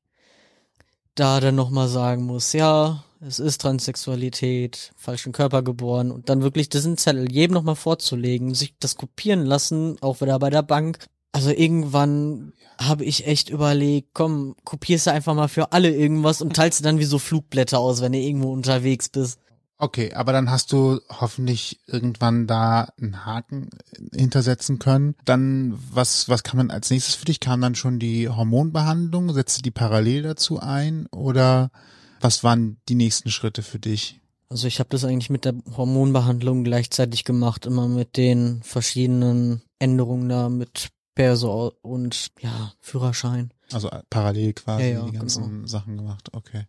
[SPEAKER 5] da dann nochmal sagen muss, ja, es ist Transsexualität, falschen Körper geboren und dann wirklich diesen Zettel jedem nochmal vorzulegen, sich das kopieren lassen, auch wieder bei der Bank. Also irgendwann habe ich echt überlegt, komm, kopierst du einfach mal für alle irgendwas und teilst du dann wie so Flugblätter aus, wenn du irgendwo unterwegs bist.
[SPEAKER 3] Okay, aber dann hast du hoffentlich irgendwann da einen Haken hintersetzen können. Dann, was, was kam dann als nächstes für dich? Kam dann schon die Hormonbehandlung? Setzte die parallel dazu ein? Oder was waren die nächsten Schritte für dich?
[SPEAKER 5] Also ich habe das eigentlich mit der Hormonbehandlung gleichzeitig gemacht, immer mit den verschiedenen Änderungen da mit Perso und ja, Führerschein.
[SPEAKER 3] Also äh, parallel quasi
[SPEAKER 5] Ja, ja,
[SPEAKER 3] die ganzen
[SPEAKER 5] genau.
[SPEAKER 3] Sachen gemacht. Okay.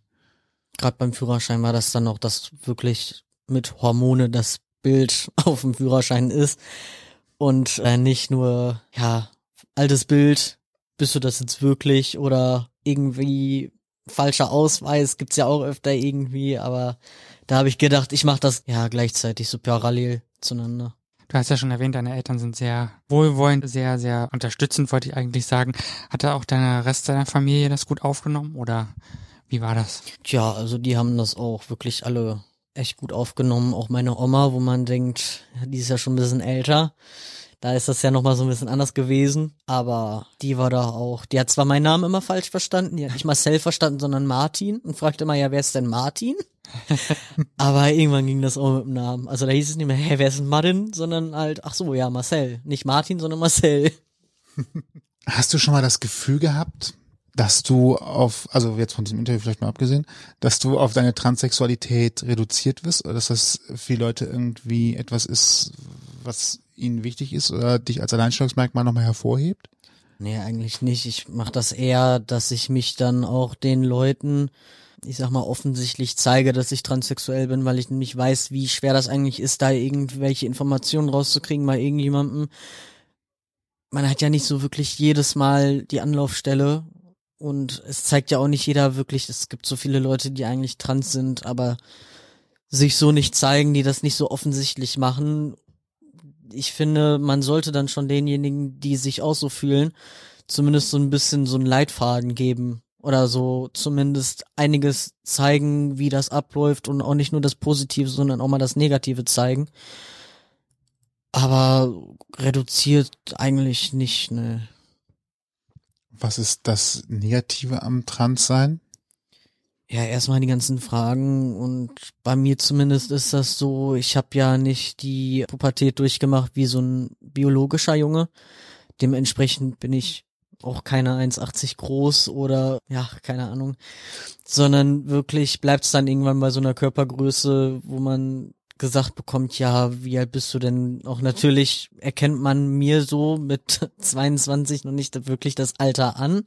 [SPEAKER 5] Gerade beim Führerschein war das dann auch, dass wirklich mit Hormone das Bild [LAUGHS] auf dem Führerschein ist und äh, nicht nur, ja, altes Bild, bist du das jetzt wirklich oder irgendwie falscher Ausweis, gibt's ja auch öfter irgendwie, aber da habe ich gedacht, ich mache das ja gleichzeitig so parallel zueinander.
[SPEAKER 4] Du hast ja schon erwähnt, deine Eltern sind sehr wohlwollend, sehr, sehr unterstützend, wollte ich eigentlich sagen. Hat da auch deine Rest deiner Familie das gut aufgenommen oder wie war das?
[SPEAKER 5] Tja, also die haben das auch wirklich alle echt gut aufgenommen. Auch meine Oma, wo man denkt, die ist ja schon ein bisschen älter. Da ist das ja nochmal so ein bisschen anders gewesen. Aber die war da auch, die hat zwar meinen Namen immer falsch verstanden, die hat nicht Marcel verstanden, sondern Martin und fragte immer, ja, wer ist denn Martin? [LAUGHS] Aber irgendwann ging das auch mit dem Namen. Also da hieß es nicht mehr, hä, wer ist denn Martin? Sondern halt, ach so, ja, Marcel. Nicht Martin, sondern Marcel. [LAUGHS]
[SPEAKER 3] Hast du schon mal das Gefühl gehabt, dass du auf, also jetzt von diesem Interview vielleicht mal abgesehen, dass du auf deine Transsexualität reduziert wirst oder dass das für Leute irgendwie etwas ist, was ihnen wichtig ist oder dich als Alleinstellungsmerkmal nochmal hervorhebt?
[SPEAKER 5] Nee, eigentlich nicht. Ich mache das eher, dass ich mich dann auch den Leuten, ich sag mal, offensichtlich zeige, dass ich transsexuell bin, weil ich nicht weiß, wie schwer das eigentlich ist, da irgendwelche Informationen rauszukriegen bei irgendjemandem. Man hat ja nicht so wirklich jedes Mal die Anlaufstelle und es zeigt ja auch nicht jeder wirklich, es gibt so viele Leute, die eigentlich trans sind, aber sich so nicht zeigen, die das nicht so offensichtlich machen. Ich finde, man sollte dann schon denjenigen, die sich auch so fühlen, zumindest so ein bisschen so einen Leitfaden geben oder so zumindest einiges zeigen, wie das abläuft und auch nicht nur das Positive, sondern auch mal das Negative zeigen. Aber reduziert eigentlich nicht, ne.
[SPEAKER 3] Was ist das Negative am Transsein?
[SPEAKER 5] Ja, erstmal die ganzen Fragen und bei mir zumindest ist das so, ich habe ja nicht die Pubertät durchgemacht wie so ein biologischer Junge. Dementsprechend bin ich auch keine 1,80 groß oder ja, keine Ahnung, sondern wirklich bleibt es dann irgendwann bei so einer Körpergröße, wo man gesagt bekommt, ja, wie alt bist du denn? Auch natürlich erkennt man mir so mit [LAUGHS] 22 noch nicht wirklich das Alter an.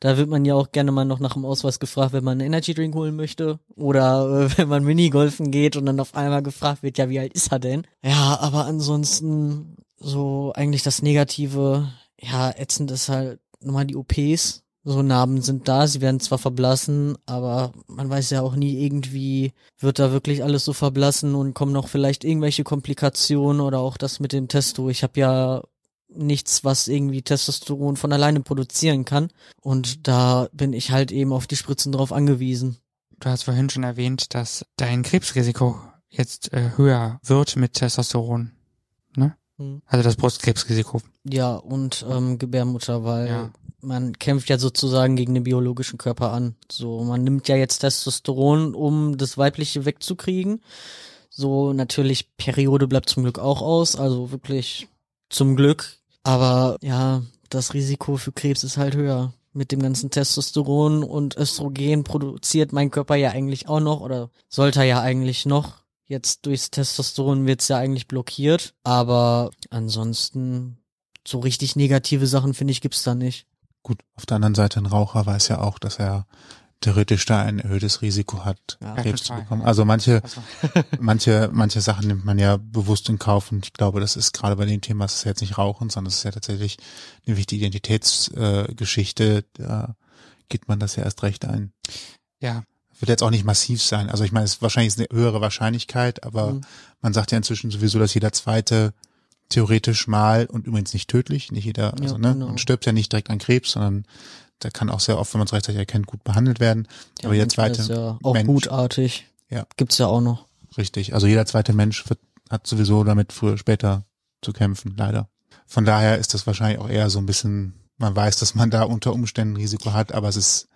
[SPEAKER 5] Da wird man ja auch gerne mal noch nach dem Ausweis gefragt, wenn man einen Energy Drink holen möchte oder äh, [LAUGHS] wenn man Minigolfen geht und dann auf einmal gefragt wird, ja, wie alt ist er denn? Ja, aber ansonsten so eigentlich das Negative, ja, ätzend ist halt nochmal die OPs. So Narben sind da, sie werden zwar verblassen, aber man weiß ja auch nie irgendwie, wird da wirklich alles so verblassen und kommen noch vielleicht irgendwelche Komplikationen oder auch das mit dem Testo. Ich habe ja nichts, was irgendwie Testosteron von alleine produzieren kann. Und da bin ich halt eben auf die Spritzen drauf angewiesen.
[SPEAKER 4] Du hast vorhin schon erwähnt, dass dein Krebsrisiko jetzt äh, höher wird mit Testosteron. Ne? Hm. Also das Brustkrebsrisiko.
[SPEAKER 5] Ja, und ähm, Gebärmutter, weil ja. Man kämpft ja sozusagen gegen den biologischen Körper an. So, man nimmt ja jetzt Testosteron, um das Weibliche wegzukriegen. So, natürlich, Periode bleibt zum Glück auch aus, also wirklich zum Glück. Aber ja, das Risiko für Krebs ist halt höher. Mit dem ganzen Testosteron und Östrogen produziert mein Körper ja eigentlich auch noch oder sollte er ja eigentlich noch. Jetzt durchs Testosteron wird's ja eigentlich blockiert, aber ansonsten so richtig negative Sachen finde ich gibt's da nicht.
[SPEAKER 3] Gut, auf der anderen Seite ein Raucher weiß ja auch, dass er theoretisch da ein erhöhtes Risiko hat, ja, Krebs zu bekommen. Also manche, also. [LAUGHS] [LAUGHS] manche, manche Sachen nimmt man ja bewusst in Kauf und ich glaube, das ist gerade bei dem Thema, es ist jetzt nicht Rauchen, sondern es ist ja tatsächlich eine wichtige Identitätsgeschichte, äh, da geht man das ja erst recht ein.
[SPEAKER 4] Ja,
[SPEAKER 3] wird jetzt auch nicht massiv sein. Also ich meine, es ist wahrscheinlich eine höhere Wahrscheinlichkeit, aber mhm. man sagt ja inzwischen sowieso, dass jeder zweite theoretisch mal und übrigens nicht tödlich, nicht jeder, also ja, ne, genau. man stirbt ja nicht direkt an Krebs, sondern der kann auch sehr oft, wenn man es rechtzeitig erkennt, gut behandelt werden.
[SPEAKER 5] Ja, aber jeder zweite ja auch Mensch, gutartig. Ja. Gibt's ja auch noch.
[SPEAKER 3] Richtig. Also jeder zweite Mensch wird, hat sowieso damit früher später zu kämpfen, leider. Von daher ist das wahrscheinlich auch eher so ein bisschen, man weiß, dass man da unter Umständen Risiko hat, aber es ist,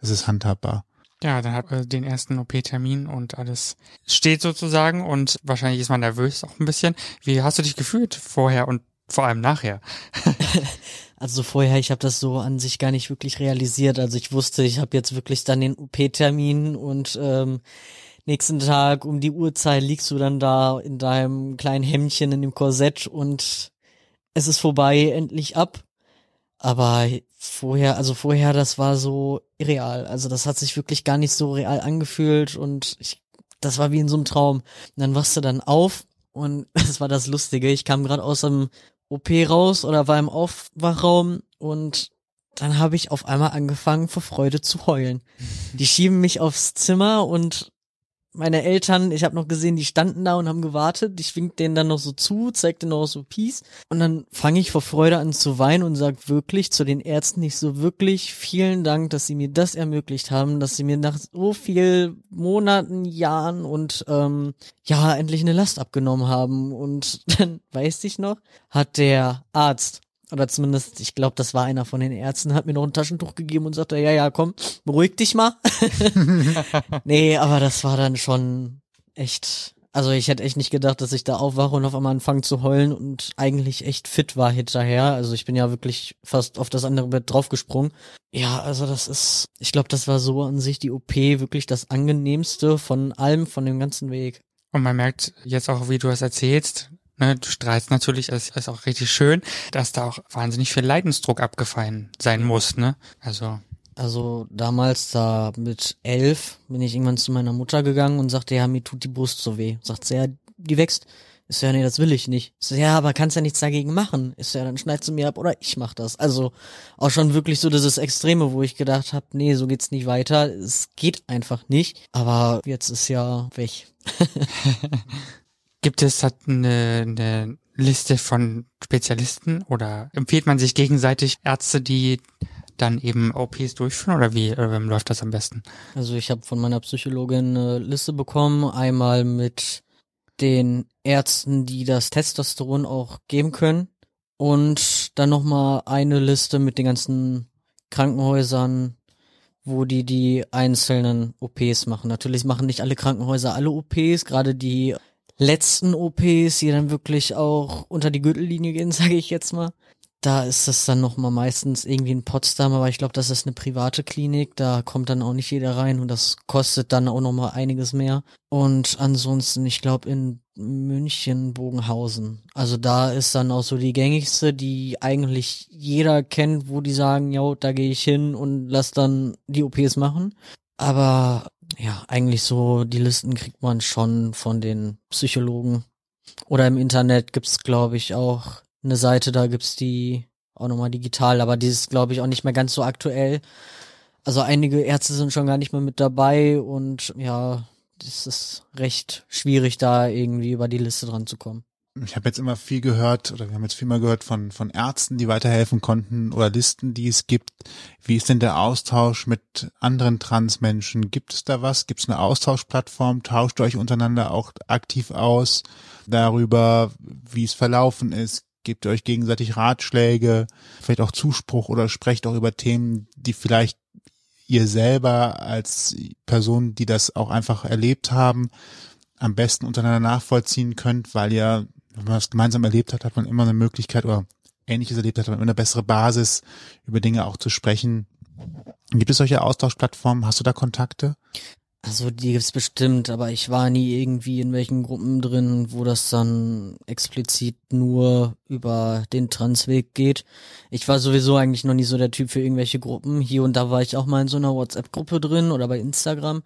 [SPEAKER 3] es ist handhabbar.
[SPEAKER 4] Ja, dann hat man den ersten OP-Termin und alles steht sozusagen und wahrscheinlich ist man nervös auch ein bisschen. Wie hast du dich gefühlt vorher und vor allem nachher? [LAUGHS] [LAUGHS]
[SPEAKER 5] also vorher, ich habe das so an sich gar nicht wirklich realisiert. Also ich wusste, ich habe jetzt wirklich dann den OP-Termin und ähm, nächsten Tag um die Uhrzeit liegst du dann da in deinem kleinen Hemdchen in dem Korsett und es ist vorbei, endlich ab. Aber vorher, also vorher, das war so irreal. Also das hat sich wirklich gar nicht so real angefühlt und ich, das war wie in so einem Traum. Und dann wachst du dann auf und [LAUGHS] das war das Lustige. Ich kam gerade aus dem OP raus oder war im Aufwachraum und dann habe ich auf einmal angefangen vor Freude zu heulen. Die schieben mich aufs Zimmer und meine Eltern, ich habe noch gesehen, die standen da und haben gewartet. Ich wink denen dann noch so zu, zeig denen noch so Peace. Und dann fange ich vor Freude an zu weinen und sag wirklich zu den Ärzten nicht so wirklich vielen Dank, dass sie mir das ermöglicht haben, dass sie mir nach so viel Monaten, Jahren und ähm, ja, endlich eine Last abgenommen haben. Und [LAUGHS] dann weiß ich noch, hat der Arzt oder zumindest, ich glaube, das war einer von den Ärzten, hat mir noch ein Taschentuch gegeben und sagte, ja, ja, komm, beruhig dich mal. [LAUGHS] nee, aber das war dann schon echt, also ich hätte echt nicht gedacht, dass ich da aufwache und auf einmal anfange zu heulen und eigentlich echt fit war hinterher. Also ich bin ja wirklich fast auf das andere Bett draufgesprungen. Ja, also das ist, ich glaube, das war so an sich die OP wirklich das angenehmste von allem, von dem ganzen Weg.
[SPEAKER 4] Und man merkt jetzt auch, wie du es erzählst, Ne, du strahlst natürlich, es ist auch richtig schön, dass da auch wahnsinnig viel Leidensdruck abgefallen sein muss, ne? Also.
[SPEAKER 5] Also damals da mit elf bin ich irgendwann zu meiner Mutter gegangen und sagte, ja, mir tut die Brust so weh. Sagt sie, ja, die wächst. Ist ja, nee, das will ich nicht. Ist ja, aber kannst ja nichts dagegen machen. Ist ja, dann schneidest du mir ab oder ich mach das. Also auch schon wirklich so dieses Extreme, wo ich gedacht habe, nee, so geht's nicht weiter. Es geht einfach nicht. Aber jetzt ist ja weg. [LAUGHS]
[SPEAKER 4] Gibt es halt eine, eine Liste von Spezialisten oder empfiehlt man sich gegenseitig Ärzte, die dann eben OPs durchführen oder wie wie läuft das am besten?
[SPEAKER 5] Also ich habe von meiner Psychologin eine Liste bekommen, einmal mit den Ärzten, die das Testosteron auch geben können und dann nochmal eine Liste mit den ganzen Krankenhäusern, wo die die einzelnen OPs machen. Natürlich machen nicht alle Krankenhäuser alle OPs, gerade die letzten OPs, die dann wirklich auch unter die Gürtellinie gehen, [LAUGHS] sage ich jetzt mal. Da ist das dann nochmal meistens irgendwie in Potsdam, aber ich glaube, das ist eine private Klinik, da kommt dann auch nicht jeder rein und das kostet dann auch nochmal einiges mehr. Und ansonsten, ich glaube, in München, Bogenhausen. Also da ist dann auch so die gängigste, die eigentlich jeder kennt, wo die sagen, ja, da gehe ich hin und lass dann die OPs machen. Aber ja, eigentlich so, die Listen kriegt man schon von den Psychologen. Oder im Internet gibt's, glaube ich, auch eine Seite, da gibt's die auch nochmal digital, aber die ist, glaube ich, auch nicht mehr ganz so aktuell. Also einige Ärzte sind schon gar nicht mehr mit dabei und ja, das ist recht schwierig, da irgendwie über die Liste dran zu kommen.
[SPEAKER 3] Ich habe jetzt immer viel gehört, oder wir haben jetzt viel mal gehört von, von Ärzten, die weiterhelfen konnten oder Listen, die es gibt. Wie ist denn der Austausch mit anderen Transmenschen? Gibt es da was? Gibt es eine Austauschplattform? Tauscht euch untereinander auch aktiv aus darüber, wie es verlaufen ist? Gebt ihr euch gegenseitig Ratschläge, vielleicht auch Zuspruch oder sprecht auch über Themen, die vielleicht ihr selber als Person, die das auch einfach erlebt haben, am besten untereinander nachvollziehen könnt, weil ihr wenn man es gemeinsam erlebt hat, hat man immer eine Möglichkeit oder Ähnliches erlebt hat, hat man immer eine bessere Basis, über Dinge auch zu sprechen. Gibt es solche Austauschplattformen? Hast du da Kontakte?
[SPEAKER 5] Also die gibt's bestimmt, aber ich war nie irgendwie in welchen Gruppen drin, wo das dann explizit nur über den Transweg geht. Ich war sowieso eigentlich noch nie so der Typ für irgendwelche Gruppen. Hier und da war ich auch mal in so einer WhatsApp-Gruppe drin oder bei Instagram.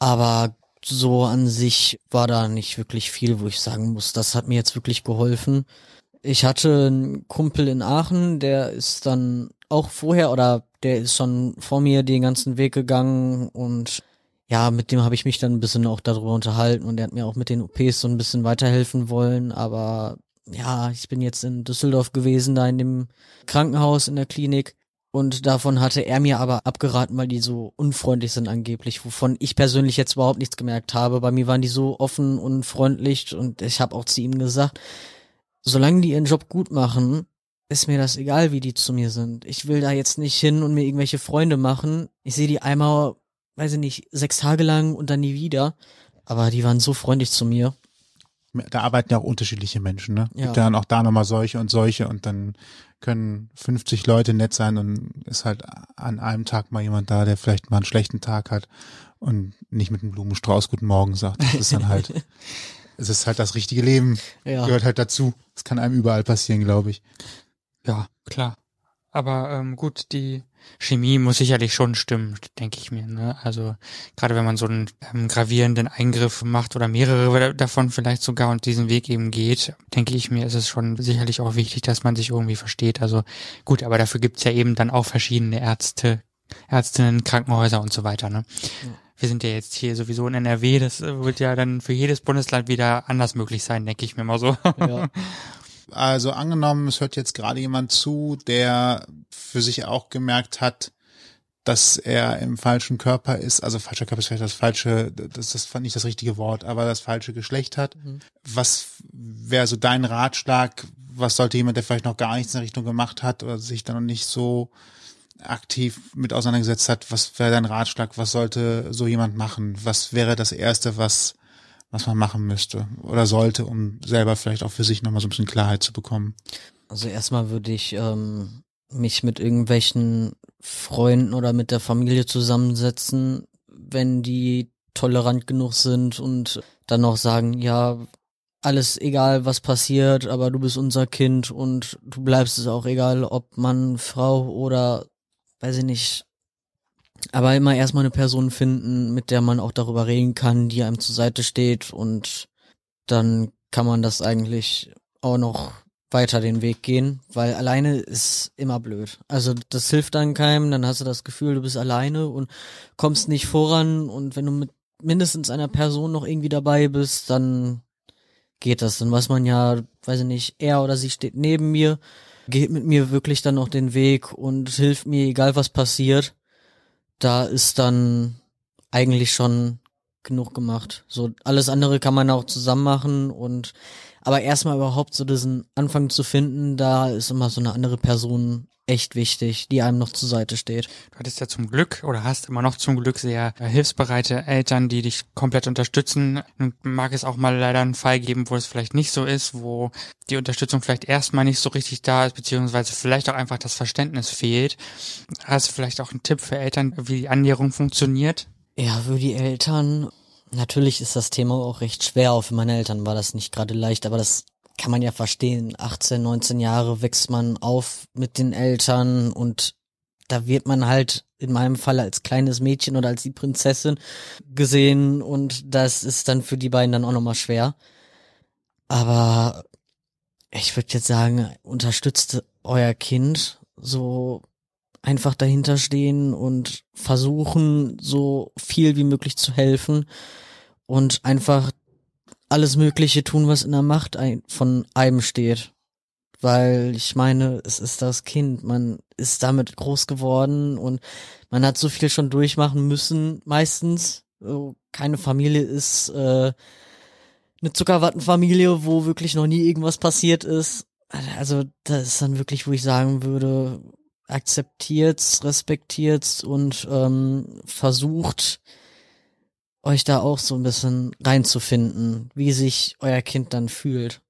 [SPEAKER 5] Aber so an sich war da nicht wirklich viel, wo ich sagen muss, das hat mir jetzt wirklich geholfen. Ich hatte einen Kumpel in Aachen, der ist dann auch vorher oder der ist schon vor mir den ganzen Weg gegangen und ja, mit dem habe ich mich dann ein bisschen auch darüber unterhalten und der hat mir auch mit den OPs so ein bisschen weiterhelfen wollen, aber ja, ich bin jetzt in Düsseldorf gewesen, da in dem Krankenhaus in der Klinik und davon hatte er mir aber abgeraten, weil die so unfreundlich sind angeblich, wovon ich persönlich jetzt überhaupt nichts gemerkt habe. Bei mir waren die so offen und freundlich und ich habe auch zu ihm gesagt, solange die ihren Job gut machen, ist mir das egal, wie die zu mir sind. Ich will da jetzt nicht hin und mir irgendwelche Freunde machen. Ich sehe die einmal, weiß ich nicht, sechs Tage lang und dann nie wieder. Aber die waren so freundlich zu mir
[SPEAKER 3] da arbeiten ja auch unterschiedliche Menschen, ne? Ja. Gibt dann auch da nochmal solche und solche und dann können 50 Leute nett sein und ist halt an einem Tag mal jemand da, der vielleicht mal einen schlechten Tag hat und nicht mit einem Blumenstrauß Guten Morgen sagt. Das ist dann halt, [LAUGHS] es ist halt das richtige Leben. Ja. Gehört halt dazu. Das kann einem überall passieren, glaube ich.
[SPEAKER 4] Ja, klar. Aber ähm, gut, die Chemie muss sicherlich schon stimmen, denke ich mir. Ne? Also gerade wenn man so einen ähm, gravierenden Eingriff macht oder mehrere davon vielleicht sogar und diesen Weg eben geht, denke ich mir, ist es schon sicherlich auch wichtig, dass man sich irgendwie versteht. Also gut, aber dafür gibt's ja eben dann auch verschiedene Ärzte, Ärztinnen, Krankenhäuser und so weiter. Ne? Ja. Wir sind ja jetzt hier sowieso in NRW, das wird ja dann für jedes Bundesland wieder anders möglich sein, denke ich mir mal so. Ja. [LAUGHS]
[SPEAKER 3] Also angenommen, es hört jetzt gerade jemand zu, der für sich auch gemerkt hat, dass er im falschen Körper ist, also falscher Körper ist vielleicht das falsche, das ist nicht das richtige Wort, aber das falsche Geschlecht hat. Mhm. Was wäre so dein Ratschlag? Was sollte jemand, der vielleicht noch gar nichts in der Richtung gemacht hat oder sich dann noch nicht so aktiv mit auseinandergesetzt hat, was wäre dein Ratschlag? Was sollte so jemand machen? Was wäre das Erste, was was man machen müsste oder sollte, um selber vielleicht auch für sich nochmal so ein bisschen Klarheit zu bekommen?
[SPEAKER 5] Also erstmal würde ich ähm, mich mit irgendwelchen Freunden oder mit der Familie zusammensetzen, wenn die tolerant genug sind und dann noch sagen, ja, alles egal, was passiert, aber du bist unser Kind und du bleibst es auch egal, ob Mann, Frau oder, weiß ich nicht, aber immer erstmal eine Person finden, mit der man auch darüber reden kann, die einem zur Seite steht und dann kann man das eigentlich auch noch weiter den Weg gehen, weil alleine ist immer blöd. Also das hilft dann keinem, dann hast du das Gefühl, du bist alleine und kommst nicht voran und wenn du mit mindestens einer Person noch irgendwie dabei bist, dann geht das. Dann weiß man ja, weiß ich nicht, er oder sie steht neben mir, geht mit mir wirklich dann noch den Weg und hilft mir, egal was passiert. Da ist dann eigentlich schon genug gemacht. So alles andere kann man auch zusammen machen und aber erstmal überhaupt so diesen Anfang zu finden, da ist immer so eine andere Person echt wichtig, die einem noch zur Seite steht.
[SPEAKER 4] Du hattest ja zum Glück oder hast immer noch zum Glück sehr äh, hilfsbereite Eltern, die dich komplett unterstützen. Und mag es auch mal leider einen Fall geben, wo es vielleicht nicht so ist, wo die Unterstützung vielleicht erstmal nicht so richtig da ist, beziehungsweise vielleicht auch einfach das Verständnis fehlt. Hast du vielleicht auch einen Tipp für Eltern, wie die Annäherung funktioniert?
[SPEAKER 5] Ja, für die Eltern, natürlich ist das Thema auch recht schwer, auch für meine Eltern war das nicht gerade leicht, aber das kann man ja verstehen. 18, 19 Jahre wächst man auf mit den Eltern und da wird man halt in meinem Fall als kleines Mädchen oder als die Prinzessin gesehen und das ist dann für die beiden dann auch nochmal schwer. Aber ich würde jetzt sagen, unterstützt euer Kind so einfach dahinter stehen und versuchen, so viel wie möglich zu helfen und einfach alles Mögliche tun, was in der Macht von einem steht. Weil ich meine, es ist das Kind, man ist damit groß geworden und man hat so viel schon durchmachen müssen, meistens. Keine Familie ist äh, eine Zuckerwattenfamilie, wo wirklich noch nie irgendwas passiert ist. Also das ist dann wirklich, wo ich sagen würde, akzeptiert's, respektiert's und ähm, versucht euch da auch so ein bisschen reinzufinden, wie sich euer Kind dann fühlt.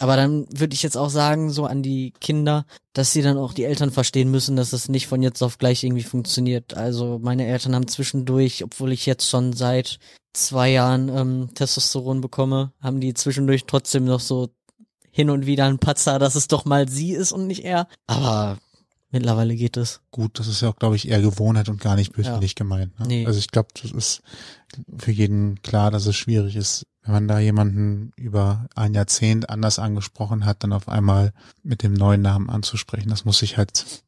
[SPEAKER 5] Aber dann würde ich jetzt auch sagen, so an die Kinder, dass sie dann auch die Eltern verstehen müssen, dass es nicht von jetzt auf gleich irgendwie funktioniert. Also meine Eltern haben zwischendurch, obwohl ich jetzt schon seit zwei Jahren ähm, Testosteron bekomme, haben die zwischendurch trotzdem noch so hin und wieder ein Patzer, dass es doch mal sie ist und nicht er. Aber Mittlerweile geht es.
[SPEAKER 3] Gut, das ist ja auch, glaube ich, eher Gewohnheit und gar nicht böswillig ja. gemeint. Ne? Nee. Also ich glaube, das ist für jeden klar, dass es schwierig ist, wenn man da jemanden über ein Jahrzehnt anders angesprochen hat, dann auf einmal mit dem neuen Namen anzusprechen. Das muss sich halt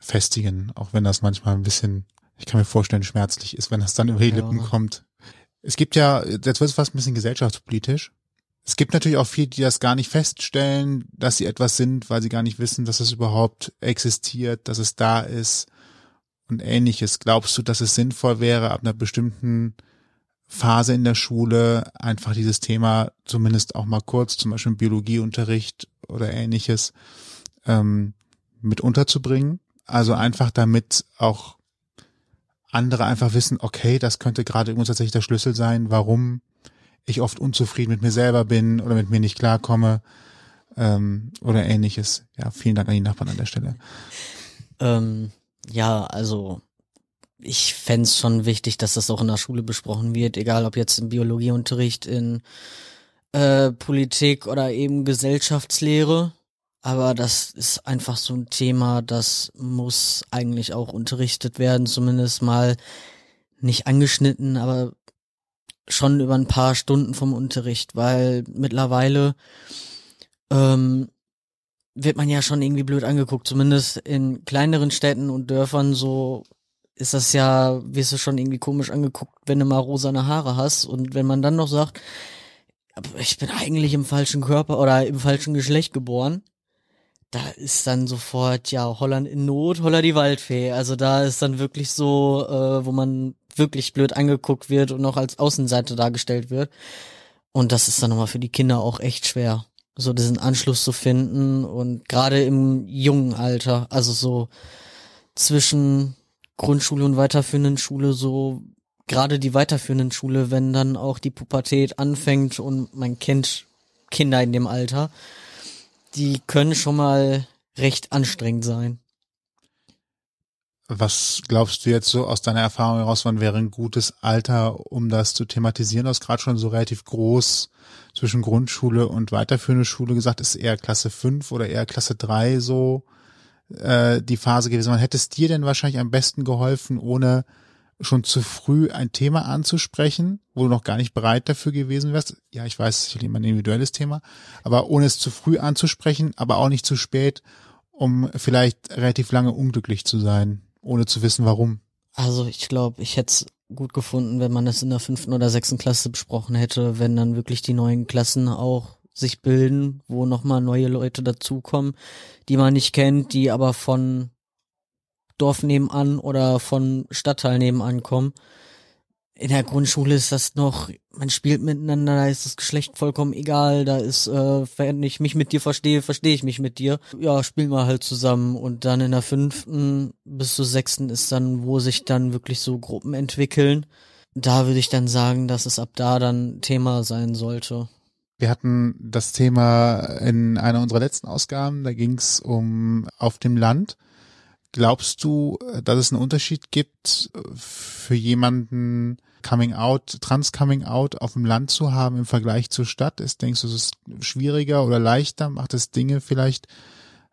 [SPEAKER 3] festigen, auch wenn das manchmal ein bisschen, ich kann mir vorstellen, schmerzlich ist, wenn das dann über die ja. Lippen kommt. Es gibt ja, jetzt wird es fast ein bisschen gesellschaftspolitisch. Es gibt natürlich auch viele, die das gar nicht feststellen, dass sie etwas sind, weil sie gar nicht wissen, dass es überhaupt existiert, dass es da ist und ähnliches. Glaubst du, dass es sinnvoll wäre, ab einer bestimmten Phase in der Schule einfach dieses Thema zumindest auch mal kurz, zum Beispiel im Biologieunterricht oder ähnliches, ähm, mit unterzubringen? Also einfach damit auch andere einfach wissen, okay, das könnte gerade irgendwo tatsächlich der Schlüssel sein, warum ich oft unzufrieden mit mir selber bin oder mit mir nicht klarkomme ähm, oder ähnliches. Ja, vielen Dank an die Nachbarn an der Stelle.
[SPEAKER 5] Ähm, ja, also ich fände schon wichtig, dass das auch in der Schule besprochen wird, egal ob jetzt im Biologieunterricht, in äh, Politik oder eben Gesellschaftslehre. Aber das ist einfach so ein Thema, das muss eigentlich auch unterrichtet werden, zumindest mal nicht angeschnitten, aber schon über ein paar Stunden vom Unterricht, weil mittlerweile ähm, wird man ja schon irgendwie blöd angeguckt, zumindest in kleineren Städten und Dörfern so ist das ja, wirst du schon irgendwie komisch angeguckt, wenn du mal rosane Haare hast und wenn man dann noch sagt, ich bin eigentlich im falschen Körper oder im falschen Geschlecht geboren, da ist dann sofort, ja, Holland in Not, Holler die Waldfee. Also da ist dann wirklich so, äh, wo man wirklich blöd angeguckt wird und noch als Außenseite dargestellt wird. Und das ist dann nochmal für die Kinder auch echt schwer, so diesen Anschluss zu finden und gerade im jungen Alter, also so zwischen Grundschule und weiterführenden Schule, so gerade die weiterführenden Schule, wenn dann auch die Pubertät anfängt und man kennt Kinder in dem Alter, die können schon mal recht anstrengend sein.
[SPEAKER 3] Was glaubst du jetzt so aus deiner Erfahrung heraus, wann wäre ein gutes Alter, um das zu thematisieren? Du hast gerade schon so relativ groß zwischen Grundschule und weiterführende Schule gesagt, ist eher Klasse 5 oder eher Klasse 3 so äh, die Phase gewesen. Wann hätte es dir denn wahrscheinlich am besten geholfen, ohne schon zu früh ein Thema anzusprechen, wo du noch gar nicht bereit dafür gewesen wärst. Ja, ich weiß, ist immer ein individuelles Thema, aber ohne es zu früh anzusprechen, aber auch nicht zu spät, um vielleicht relativ lange unglücklich zu sein, ohne zu wissen, warum.
[SPEAKER 5] Also ich glaube, ich hätte es gut gefunden, wenn man es in der fünften oder sechsten Klasse besprochen hätte, wenn dann wirklich die neuen Klassen auch sich bilden, wo nochmal neue Leute dazukommen, die man nicht kennt, die aber von Dorf nebenan oder von Stadtteil nebenan kommen. In der Grundschule ist das noch, man spielt miteinander, da ist das Geschlecht vollkommen egal, da ist, äh, wenn ich mich mit dir verstehe, verstehe ich mich mit dir. Ja, spielen wir halt zusammen. Und dann in der fünften bis zur sechsten ist dann, wo sich dann wirklich so Gruppen entwickeln. Da würde ich dann sagen, dass es ab da dann Thema sein sollte.
[SPEAKER 3] Wir hatten das Thema in einer unserer letzten Ausgaben, da ging es um auf dem Land. Glaubst du, dass es einen Unterschied gibt für jemanden Coming Out, Trans Coming Out auf dem Land zu haben im Vergleich zur Stadt? Ist, denkst du, es ist schwieriger oder leichter? Macht es Dinge vielleicht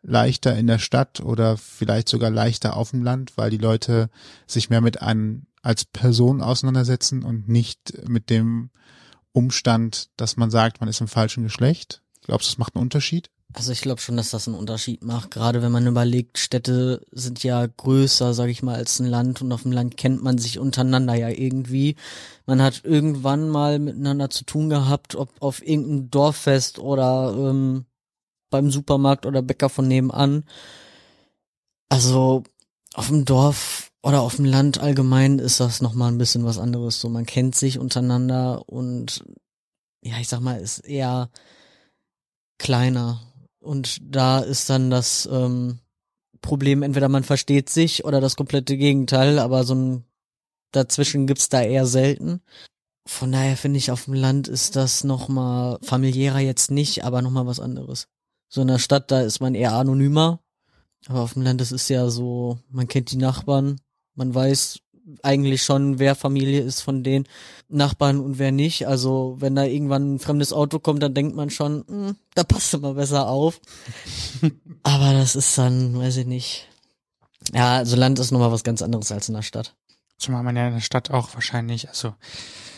[SPEAKER 3] leichter in der Stadt oder vielleicht sogar leichter auf dem Land, weil die Leute sich mehr mit einem als Person auseinandersetzen und nicht mit dem Umstand, dass man sagt, man ist im falschen Geschlecht? Glaubst du, es macht einen Unterschied?
[SPEAKER 5] Also ich glaube schon, dass das einen Unterschied macht. Gerade wenn man überlegt, Städte sind ja größer, sage ich mal, als ein Land und auf dem Land kennt man sich untereinander ja irgendwie. Man hat irgendwann mal miteinander zu tun gehabt, ob auf irgendeinem Dorffest oder ähm, beim Supermarkt oder Bäcker von nebenan. Also auf dem Dorf oder auf dem Land allgemein ist das nochmal ein bisschen was anderes. So, man kennt sich untereinander und ja, ich sag mal, ist eher kleiner und da ist dann das ähm, Problem, entweder man versteht sich oder das komplette Gegenteil, aber so ein dazwischen gibt's da eher selten. Von daher finde ich, auf dem Land ist das nochmal familiärer jetzt nicht, aber nochmal was anderes. So in der Stadt, da ist man eher anonymer. Aber auf dem Land, das ist ja so, man kennt die Nachbarn, man weiß, eigentlich schon, wer Familie ist von den Nachbarn und wer nicht. Also wenn da irgendwann ein fremdes Auto kommt, dann denkt man schon, hm, da passt du mal besser auf. [LAUGHS] Aber das ist dann, weiß ich nicht. Ja, also Land ist nochmal was ganz anderes als in der Stadt.
[SPEAKER 4] Zumal man ja in der Stadt auch wahrscheinlich, also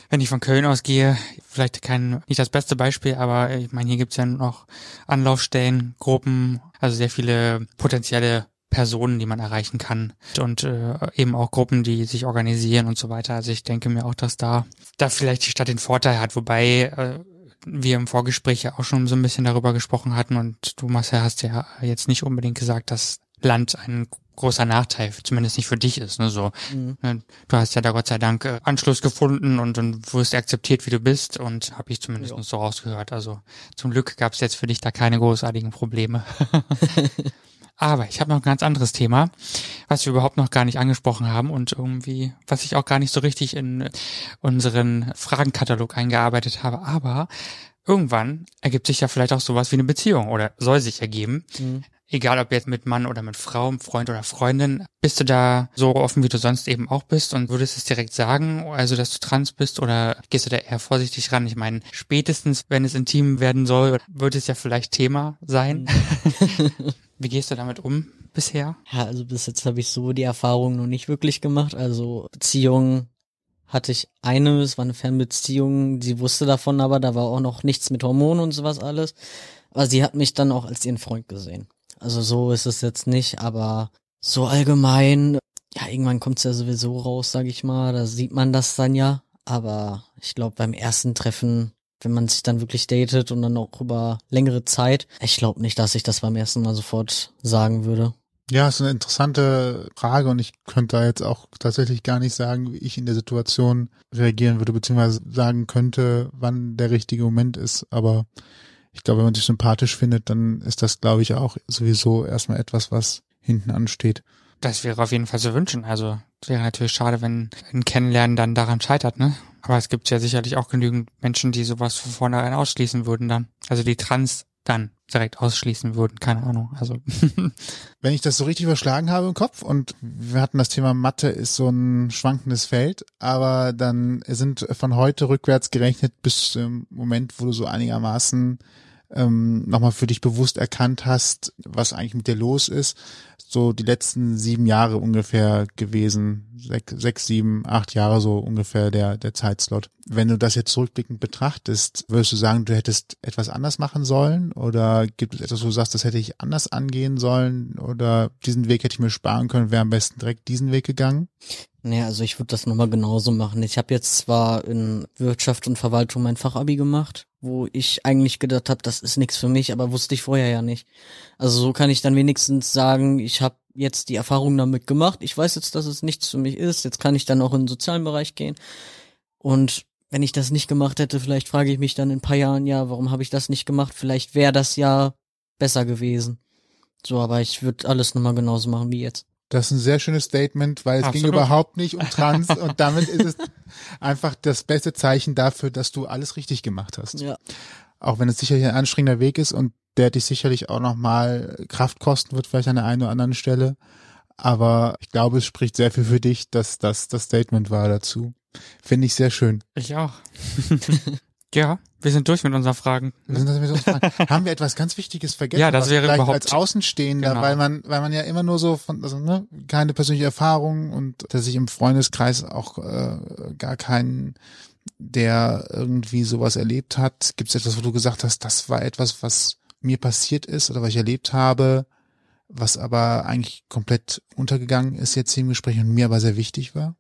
[SPEAKER 4] wenn ich von Köln ausgehe, vielleicht kein, nicht das beste Beispiel, aber ich meine, hier gibt's ja noch Anlaufstellen, Gruppen, also sehr viele potenzielle Personen, die man erreichen kann und äh, eben auch Gruppen, die sich organisieren und so weiter. Also ich denke mir auch, dass da da vielleicht die Stadt den Vorteil hat, wobei äh, wir im Vorgespräch ja auch schon so ein bisschen darüber gesprochen hatten und du Marcel hast ja jetzt nicht unbedingt gesagt, dass Land ein großer Nachteil, zumindest nicht für dich ist. Ne? So, mhm. Ne, du hast ja da Gott sei Dank äh, Anschluss gefunden und, und wirst akzeptiert, wie du bist und habe ich zumindest ja. so rausgehört. Also zum Glück gab es jetzt für dich da keine großartigen Probleme. [LAUGHS] [LAUGHS] Aber ich habe noch ein ganz anderes Thema, was wir überhaupt noch gar nicht angesprochen haben und irgendwie, was ich auch gar nicht so richtig in unseren Fragenkatalog eingearbeitet habe. Aber irgendwann ergibt sich ja vielleicht auch sowas wie eine Beziehung oder soll sich ergeben. Mhm. Egal ob jetzt mit Mann oder mit Frau, Freund oder Freundin, bist du da so offen, wie du sonst eben auch bist und würdest es direkt sagen, also dass du trans bist oder gehst du da eher vorsichtig ran? Ich meine, spätestens, wenn es intim werden soll, wird es ja vielleicht Thema sein. Mhm. [LAUGHS] Wie gehst du damit um bisher?
[SPEAKER 5] Ja, also bis jetzt habe ich so die Erfahrung noch nicht wirklich gemacht. Also Beziehungen hatte ich eine, es war eine Fernbeziehung, sie wusste davon, aber da war auch noch nichts mit Hormonen und sowas alles. Aber sie hat mich dann auch als ihren Freund gesehen. Also so ist es jetzt nicht, aber so allgemein, ja, irgendwann kommt es ja sowieso raus, sag ich mal, da sieht man das dann ja. Aber ich glaube, beim ersten Treffen wenn man sich dann wirklich datet und dann auch über längere Zeit. Ich glaube nicht, dass ich das beim ersten Mal sofort sagen würde.
[SPEAKER 3] Ja, ist eine interessante Frage und ich könnte da jetzt auch tatsächlich gar nicht sagen, wie ich in der Situation reagieren würde, beziehungsweise sagen könnte, wann der richtige Moment ist. Aber ich glaube, wenn man sich sympathisch findet, dann ist das, glaube ich, auch sowieso erstmal etwas, was hinten ansteht.
[SPEAKER 4] Das wäre auf jeden Fall zu wünschen. Also wäre natürlich schade, wenn ein Kennenlernen dann daran scheitert, ne? Aber es gibt ja sicherlich auch genügend Menschen, die sowas von vornherein ausschließen würden dann. Also die trans dann direkt ausschließen würden, keine Ahnung. Also [LAUGHS]
[SPEAKER 3] wenn ich das so richtig überschlagen habe im Kopf und wir hatten das Thema Mathe ist so ein schwankendes Feld, aber dann sind von heute rückwärts gerechnet bis zum Moment, wo du so einigermaßen ähm, nochmal für dich bewusst erkannt hast, was eigentlich mit dir los ist. So die letzten sieben Jahre ungefähr gewesen, sechs, sechs sieben, acht Jahre so ungefähr der, der Zeitslot. Wenn du das jetzt zurückblickend betrachtest, würdest du sagen, du hättest etwas anders machen sollen? Oder gibt es etwas, wo du sagst, das hätte ich anders angehen sollen? Oder diesen Weg hätte ich mir sparen können, wäre am besten direkt diesen Weg gegangen?
[SPEAKER 5] Nee, also ich würde das nochmal genauso machen. Ich habe jetzt zwar in Wirtschaft und Verwaltung mein Fachabi gemacht, wo ich eigentlich gedacht habe, das ist nichts für mich, aber wusste ich vorher ja nicht. Also so kann ich dann wenigstens sagen, ich habe jetzt die Erfahrung damit gemacht. Ich weiß jetzt, dass es nichts für mich ist. Jetzt kann ich dann auch in den sozialen Bereich gehen. Und wenn ich das nicht gemacht hätte, vielleicht frage ich mich dann in ein paar Jahren, ja, warum habe ich das nicht gemacht? Vielleicht wäre das ja besser gewesen. So, aber ich würde alles nochmal genauso machen wie jetzt.
[SPEAKER 3] Das ist ein sehr schönes Statement, weil es
[SPEAKER 4] Absolut.
[SPEAKER 3] ging überhaupt nicht um Trans und damit ist es einfach das beste Zeichen dafür, dass du alles richtig gemacht hast.
[SPEAKER 5] Ja.
[SPEAKER 3] Auch wenn es sicherlich ein anstrengender Weg ist und der dich sicherlich auch nochmal Kraft kosten wird, vielleicht an der einen oder anderen Stelle. Aber ich glaube, es spricht sehr viel für dich, dass das das Statement war dazu. Finde ich sehr schön.
[SPEAKER 4] Ich auch. [LAUGHS] ja, wir sind durch mit unseren Fragen.
[SPEAKER 3] Wir sind das mit fragen. [LAUGHS] Haben wir etwas ganz Wichtiges vergessen?
[SPEAKER 4] Ja, das
[SPEAKER 3] was
[SPEAKER 4] wäre
[SPEAKER 3] vielleicht
[SPEAKER 4] überhaupt-
[SPEAKER 3] als Außenstehender,
[SPEAKER 4] Genau.
[SPEAKER 3] weil man, weil man ja immer nur so von, also ne, keine persönliche Erfahrung und dass ich im Freundeskreis auch äh, gar keinen, der irgendwie sowas erlebt hat. Gibt es etwas, wo du gesagt hast, das war etwas, was mir passiert ist oder was ich erlebt habe, was aber eigentlich komplett untergegangen ist jetzt hier im Gespräch und mir aber sehr wichtig war?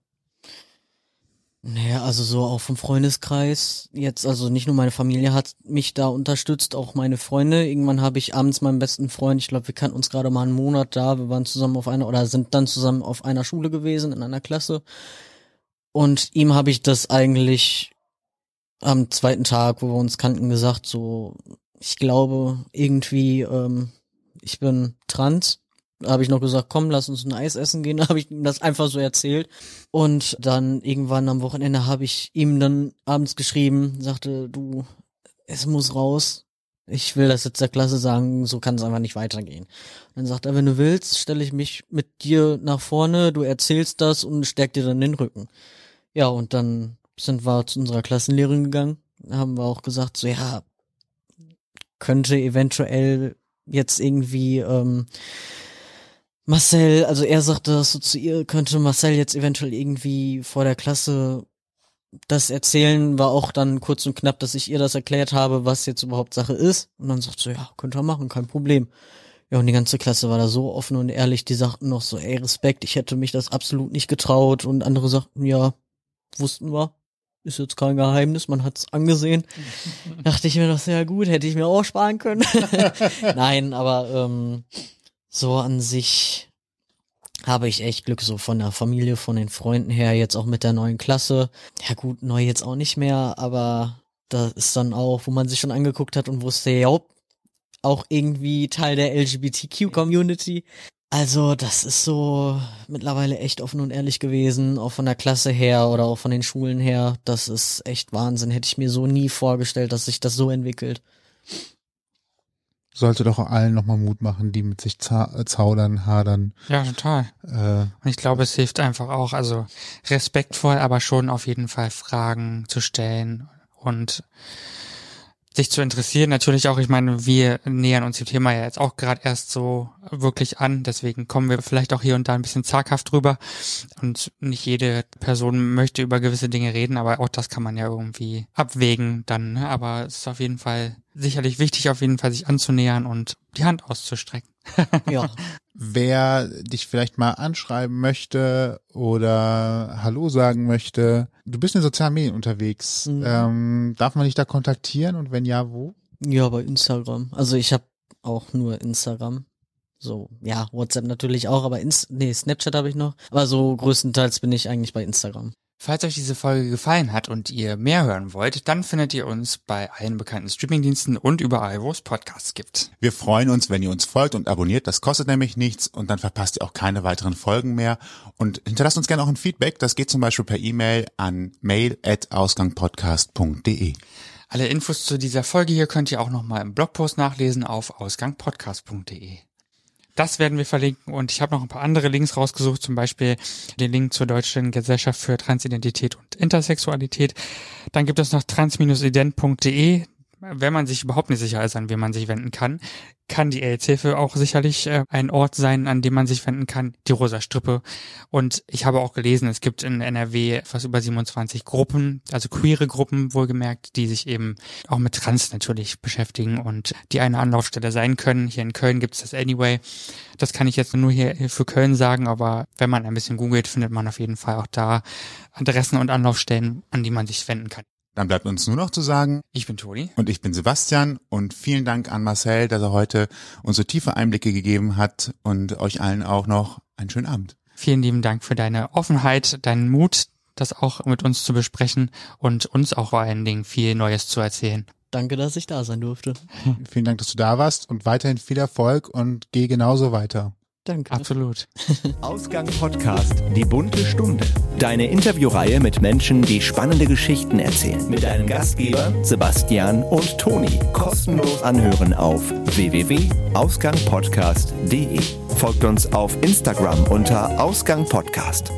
[SPEAKER 5] Naja, also so auch vom Freundeskreis. Jetzt, also nicht nur meine Familie hat mich da unterstützt, auch meine Freunde. Irgendwann habe ich abends meinen besten Freund, ich glaube, wir kannten uns gerade mal einen Monat da, wir waren zusammen auf einer oder sind dann zusammen auf einer Schule gewesen, in einer Klasse. Und ihm habe ich das eigentlich am zweiten Tag, wo wir uns kannten, gesagt, so, ich glaube, irgendwie, ähm, ich bin trans. Habe ich noch gesagt, komm, lass uns ein Eis essen gehen. Da [LAUGHS] habe ich ihm das einfach so erzählt. Und dann irgendwann am Wochenende habe ich ihm dann abends geschrieben, sagte, du, es muss raus. Ich will das jetzt der Klasse sagen, so kann es einfach nicht weitergehen. Dann sagt er, wenn du willst, stelle ich mich mit dir nach vorne, du erzählst das und steck dir dann den Rücken. Ja, und dann sind wir zu unserer Klassenlehrerin gegangen, haben wir auch gesagt, so ja, könnte eventuell jetzt irgendwie ähm, Marcel, also er sagte das so zu ihr, könnte Marcel jetzt eventuell irgendwie vor der Klasse das erzählen, war auch dann kurz und knapp, dass ich ihr das erklärt habe, was jetzt überhaupt Sache ist. Und dann sagt sie, ja, könnte er machen, kein Problem. Ja, und die ganze Klasse war da so offen und ehrlich, die sagten noch so, ey, Respekt, ich hätte mich das absolut nicht getraut. Und andere sagten, ja, wussten wir, ist jetzt kein Geheimnis, man hat's angesehen. [LAUGHS] Dachte ich mir doch sehr gut, hätte ich mir auch sparen können. [LAUGHS] Nein, aber ähm, so an sich habe ich echt Glück so von der Familie, von den Freunden her, jetzt auch mit der neuen Klasse. Ja gut, neu jetzt auch nicht mehr, aber da ist dann auch, wo man sich schon angeguckt hat und wusste, ja, auch irgendwie Teil der LGBTQ-Community. Also das ist so mittlerweile echt offen und ehrlich gewesen, auch von der Klasse her oder auch von den Schulen her. Das ist echt Wahnsinn. Hätte ich mir so nie vorgestellt, dass sich das so entwickelt.
[SPEAKER 3] Sollte doch allen nochmal Mut machen, die mit sich äh, zaudern, hadern.
[SPEAKER 4] Ja, total.
[SPEAKER 3] Äh,
[SPEAKER 4] Und ich glaube, es hilft einfach auch, also respektvoll, aber schon auf jeden Fall Fragen zu stellen und sich zu interessieren. Natürlich auch, ich meine, wir nähern uns dem Thema ja jetzt auch gerade erst so wirklich an, deswegen kommen wir vielleicht auch hier und da ein bisschen zaghaft drüber. Und nicht jede Person möchte über gewisse Dinge reden, aber auch das kann man ja irgendwie abwägen dann. Ne? Aber es ist auf jeden Fall sicherlich wichtig, auf jeden Fall sich anzunähern und die Hand auszustrecken. [LAUGHS]
[SPEAKER 5] Ja.
[SPEAKER 3] wer dich vielleicht mal anschreiben möchte oder Hallo sagen möchte, du bist in sozialen Medien unterwegs.
[SPEAKER 5] Mhm.
[SPEAKER 3] Ähm, darf man dich da kontaktieren und wenn ja, wo?
[SPEAKER 5] Ja, bei Instagram. Also ich habe auch nur Instagram. So, ja, WhatsApp natürlich auch, aber Inst nee, Snapchat habe ich noch. Aber so größtenteils bin ich eigentlich bei Instagram.
[SPEAKER 4] Falls euch diese Folge gefallen hat und ihr mehr hören wollt, dann findet ihr uns bei allen bekannten Streamingdiensten und überall, wo es Podcasts gibt.
[SPEAKER 3] Wir freuen uns, wenn ihr uns folgt und abonniert. Das kostet nämlich nichts und dann verpasst ihr auch keine weiteren Folgen mehr. Und hinterlasst uns gerne auch ein Feedback. Das geht zum Beispiel per E-Mail an mail.ausgangpodcast.de.
[SPEAKER 4] Alle Infos zu dieser Folge hier könnt ihr auch nochmal im Blogpost nachlesen auf ausgangpodcast.de. Das werden wir verlinken und ich habe noch ein paar andere Links rausgesucht, zum Beispiel den Link zur Deutschen Gesellschaft für Transidentität und Intersexualität. Dann gibt es noch trans-ident.de, wenn man sich überhaupt nicht sicher ist, an wen man sich wenden kann, kann die AIDS-Hilfe auch sicherlich äh, ein Ort sein, an dem man sich wenden kann, die Rosa Strippe. Und ich habe auch gelesen, es gibt in NRW fast über 27 Gruppen, also queere Gruppen wohlgemerkt, die sich eben auch mit Trans natürlich beschäftigen und die eine Anlaufstelle sein können. Hier in Köln gibt es das Anyway. Das kann ich jetzt nur hier für Köln sagen, aber wenn man ein bisschen googelt, findet man auf jeden Fall auch da Adressen und Anlaufstellen, an die man sich wenden kann.
[SPEAKER 3] Dann bleibt uns nur noch zu sagen,
[SPEAKER 4] ich bin Toni
[SPEAKER 3] und ich bin Sebastian und vielen Dank an Marcel, dass er heute uns so tiefe Einblicke gegeben hat und euch allen auch noch einen schönen Abend.
[SPEAKER 4] Vielen lieben Dank für deine Offenheit, deinen Mut, das auch mit uns zu besprechen und uns auch vor allen Dingen viel Neues zu erzählen.
[SPEAKER 5] Danke, dass ich da sein durfte.
[SPEAKER 3] Vielen Dank, dass du da warst und weiterhin viel Erfolg und geh genauso weiter.
[SPEAKER 5] Danke.
[SPEAKER 4] Absolut. [LAUGHS]
[SPEAKER 1] Ausgang Podcast, die bunte Stunde. Deine Interviewreihe mit Menschen, die spannende Geschichten erzählen. Mit deinen Gastgebern Sebastian und Toni. Kostenlos anhören auf www.ausgangpodcast.de. Folgt uns auf Instagram unter Ausgang Podcast.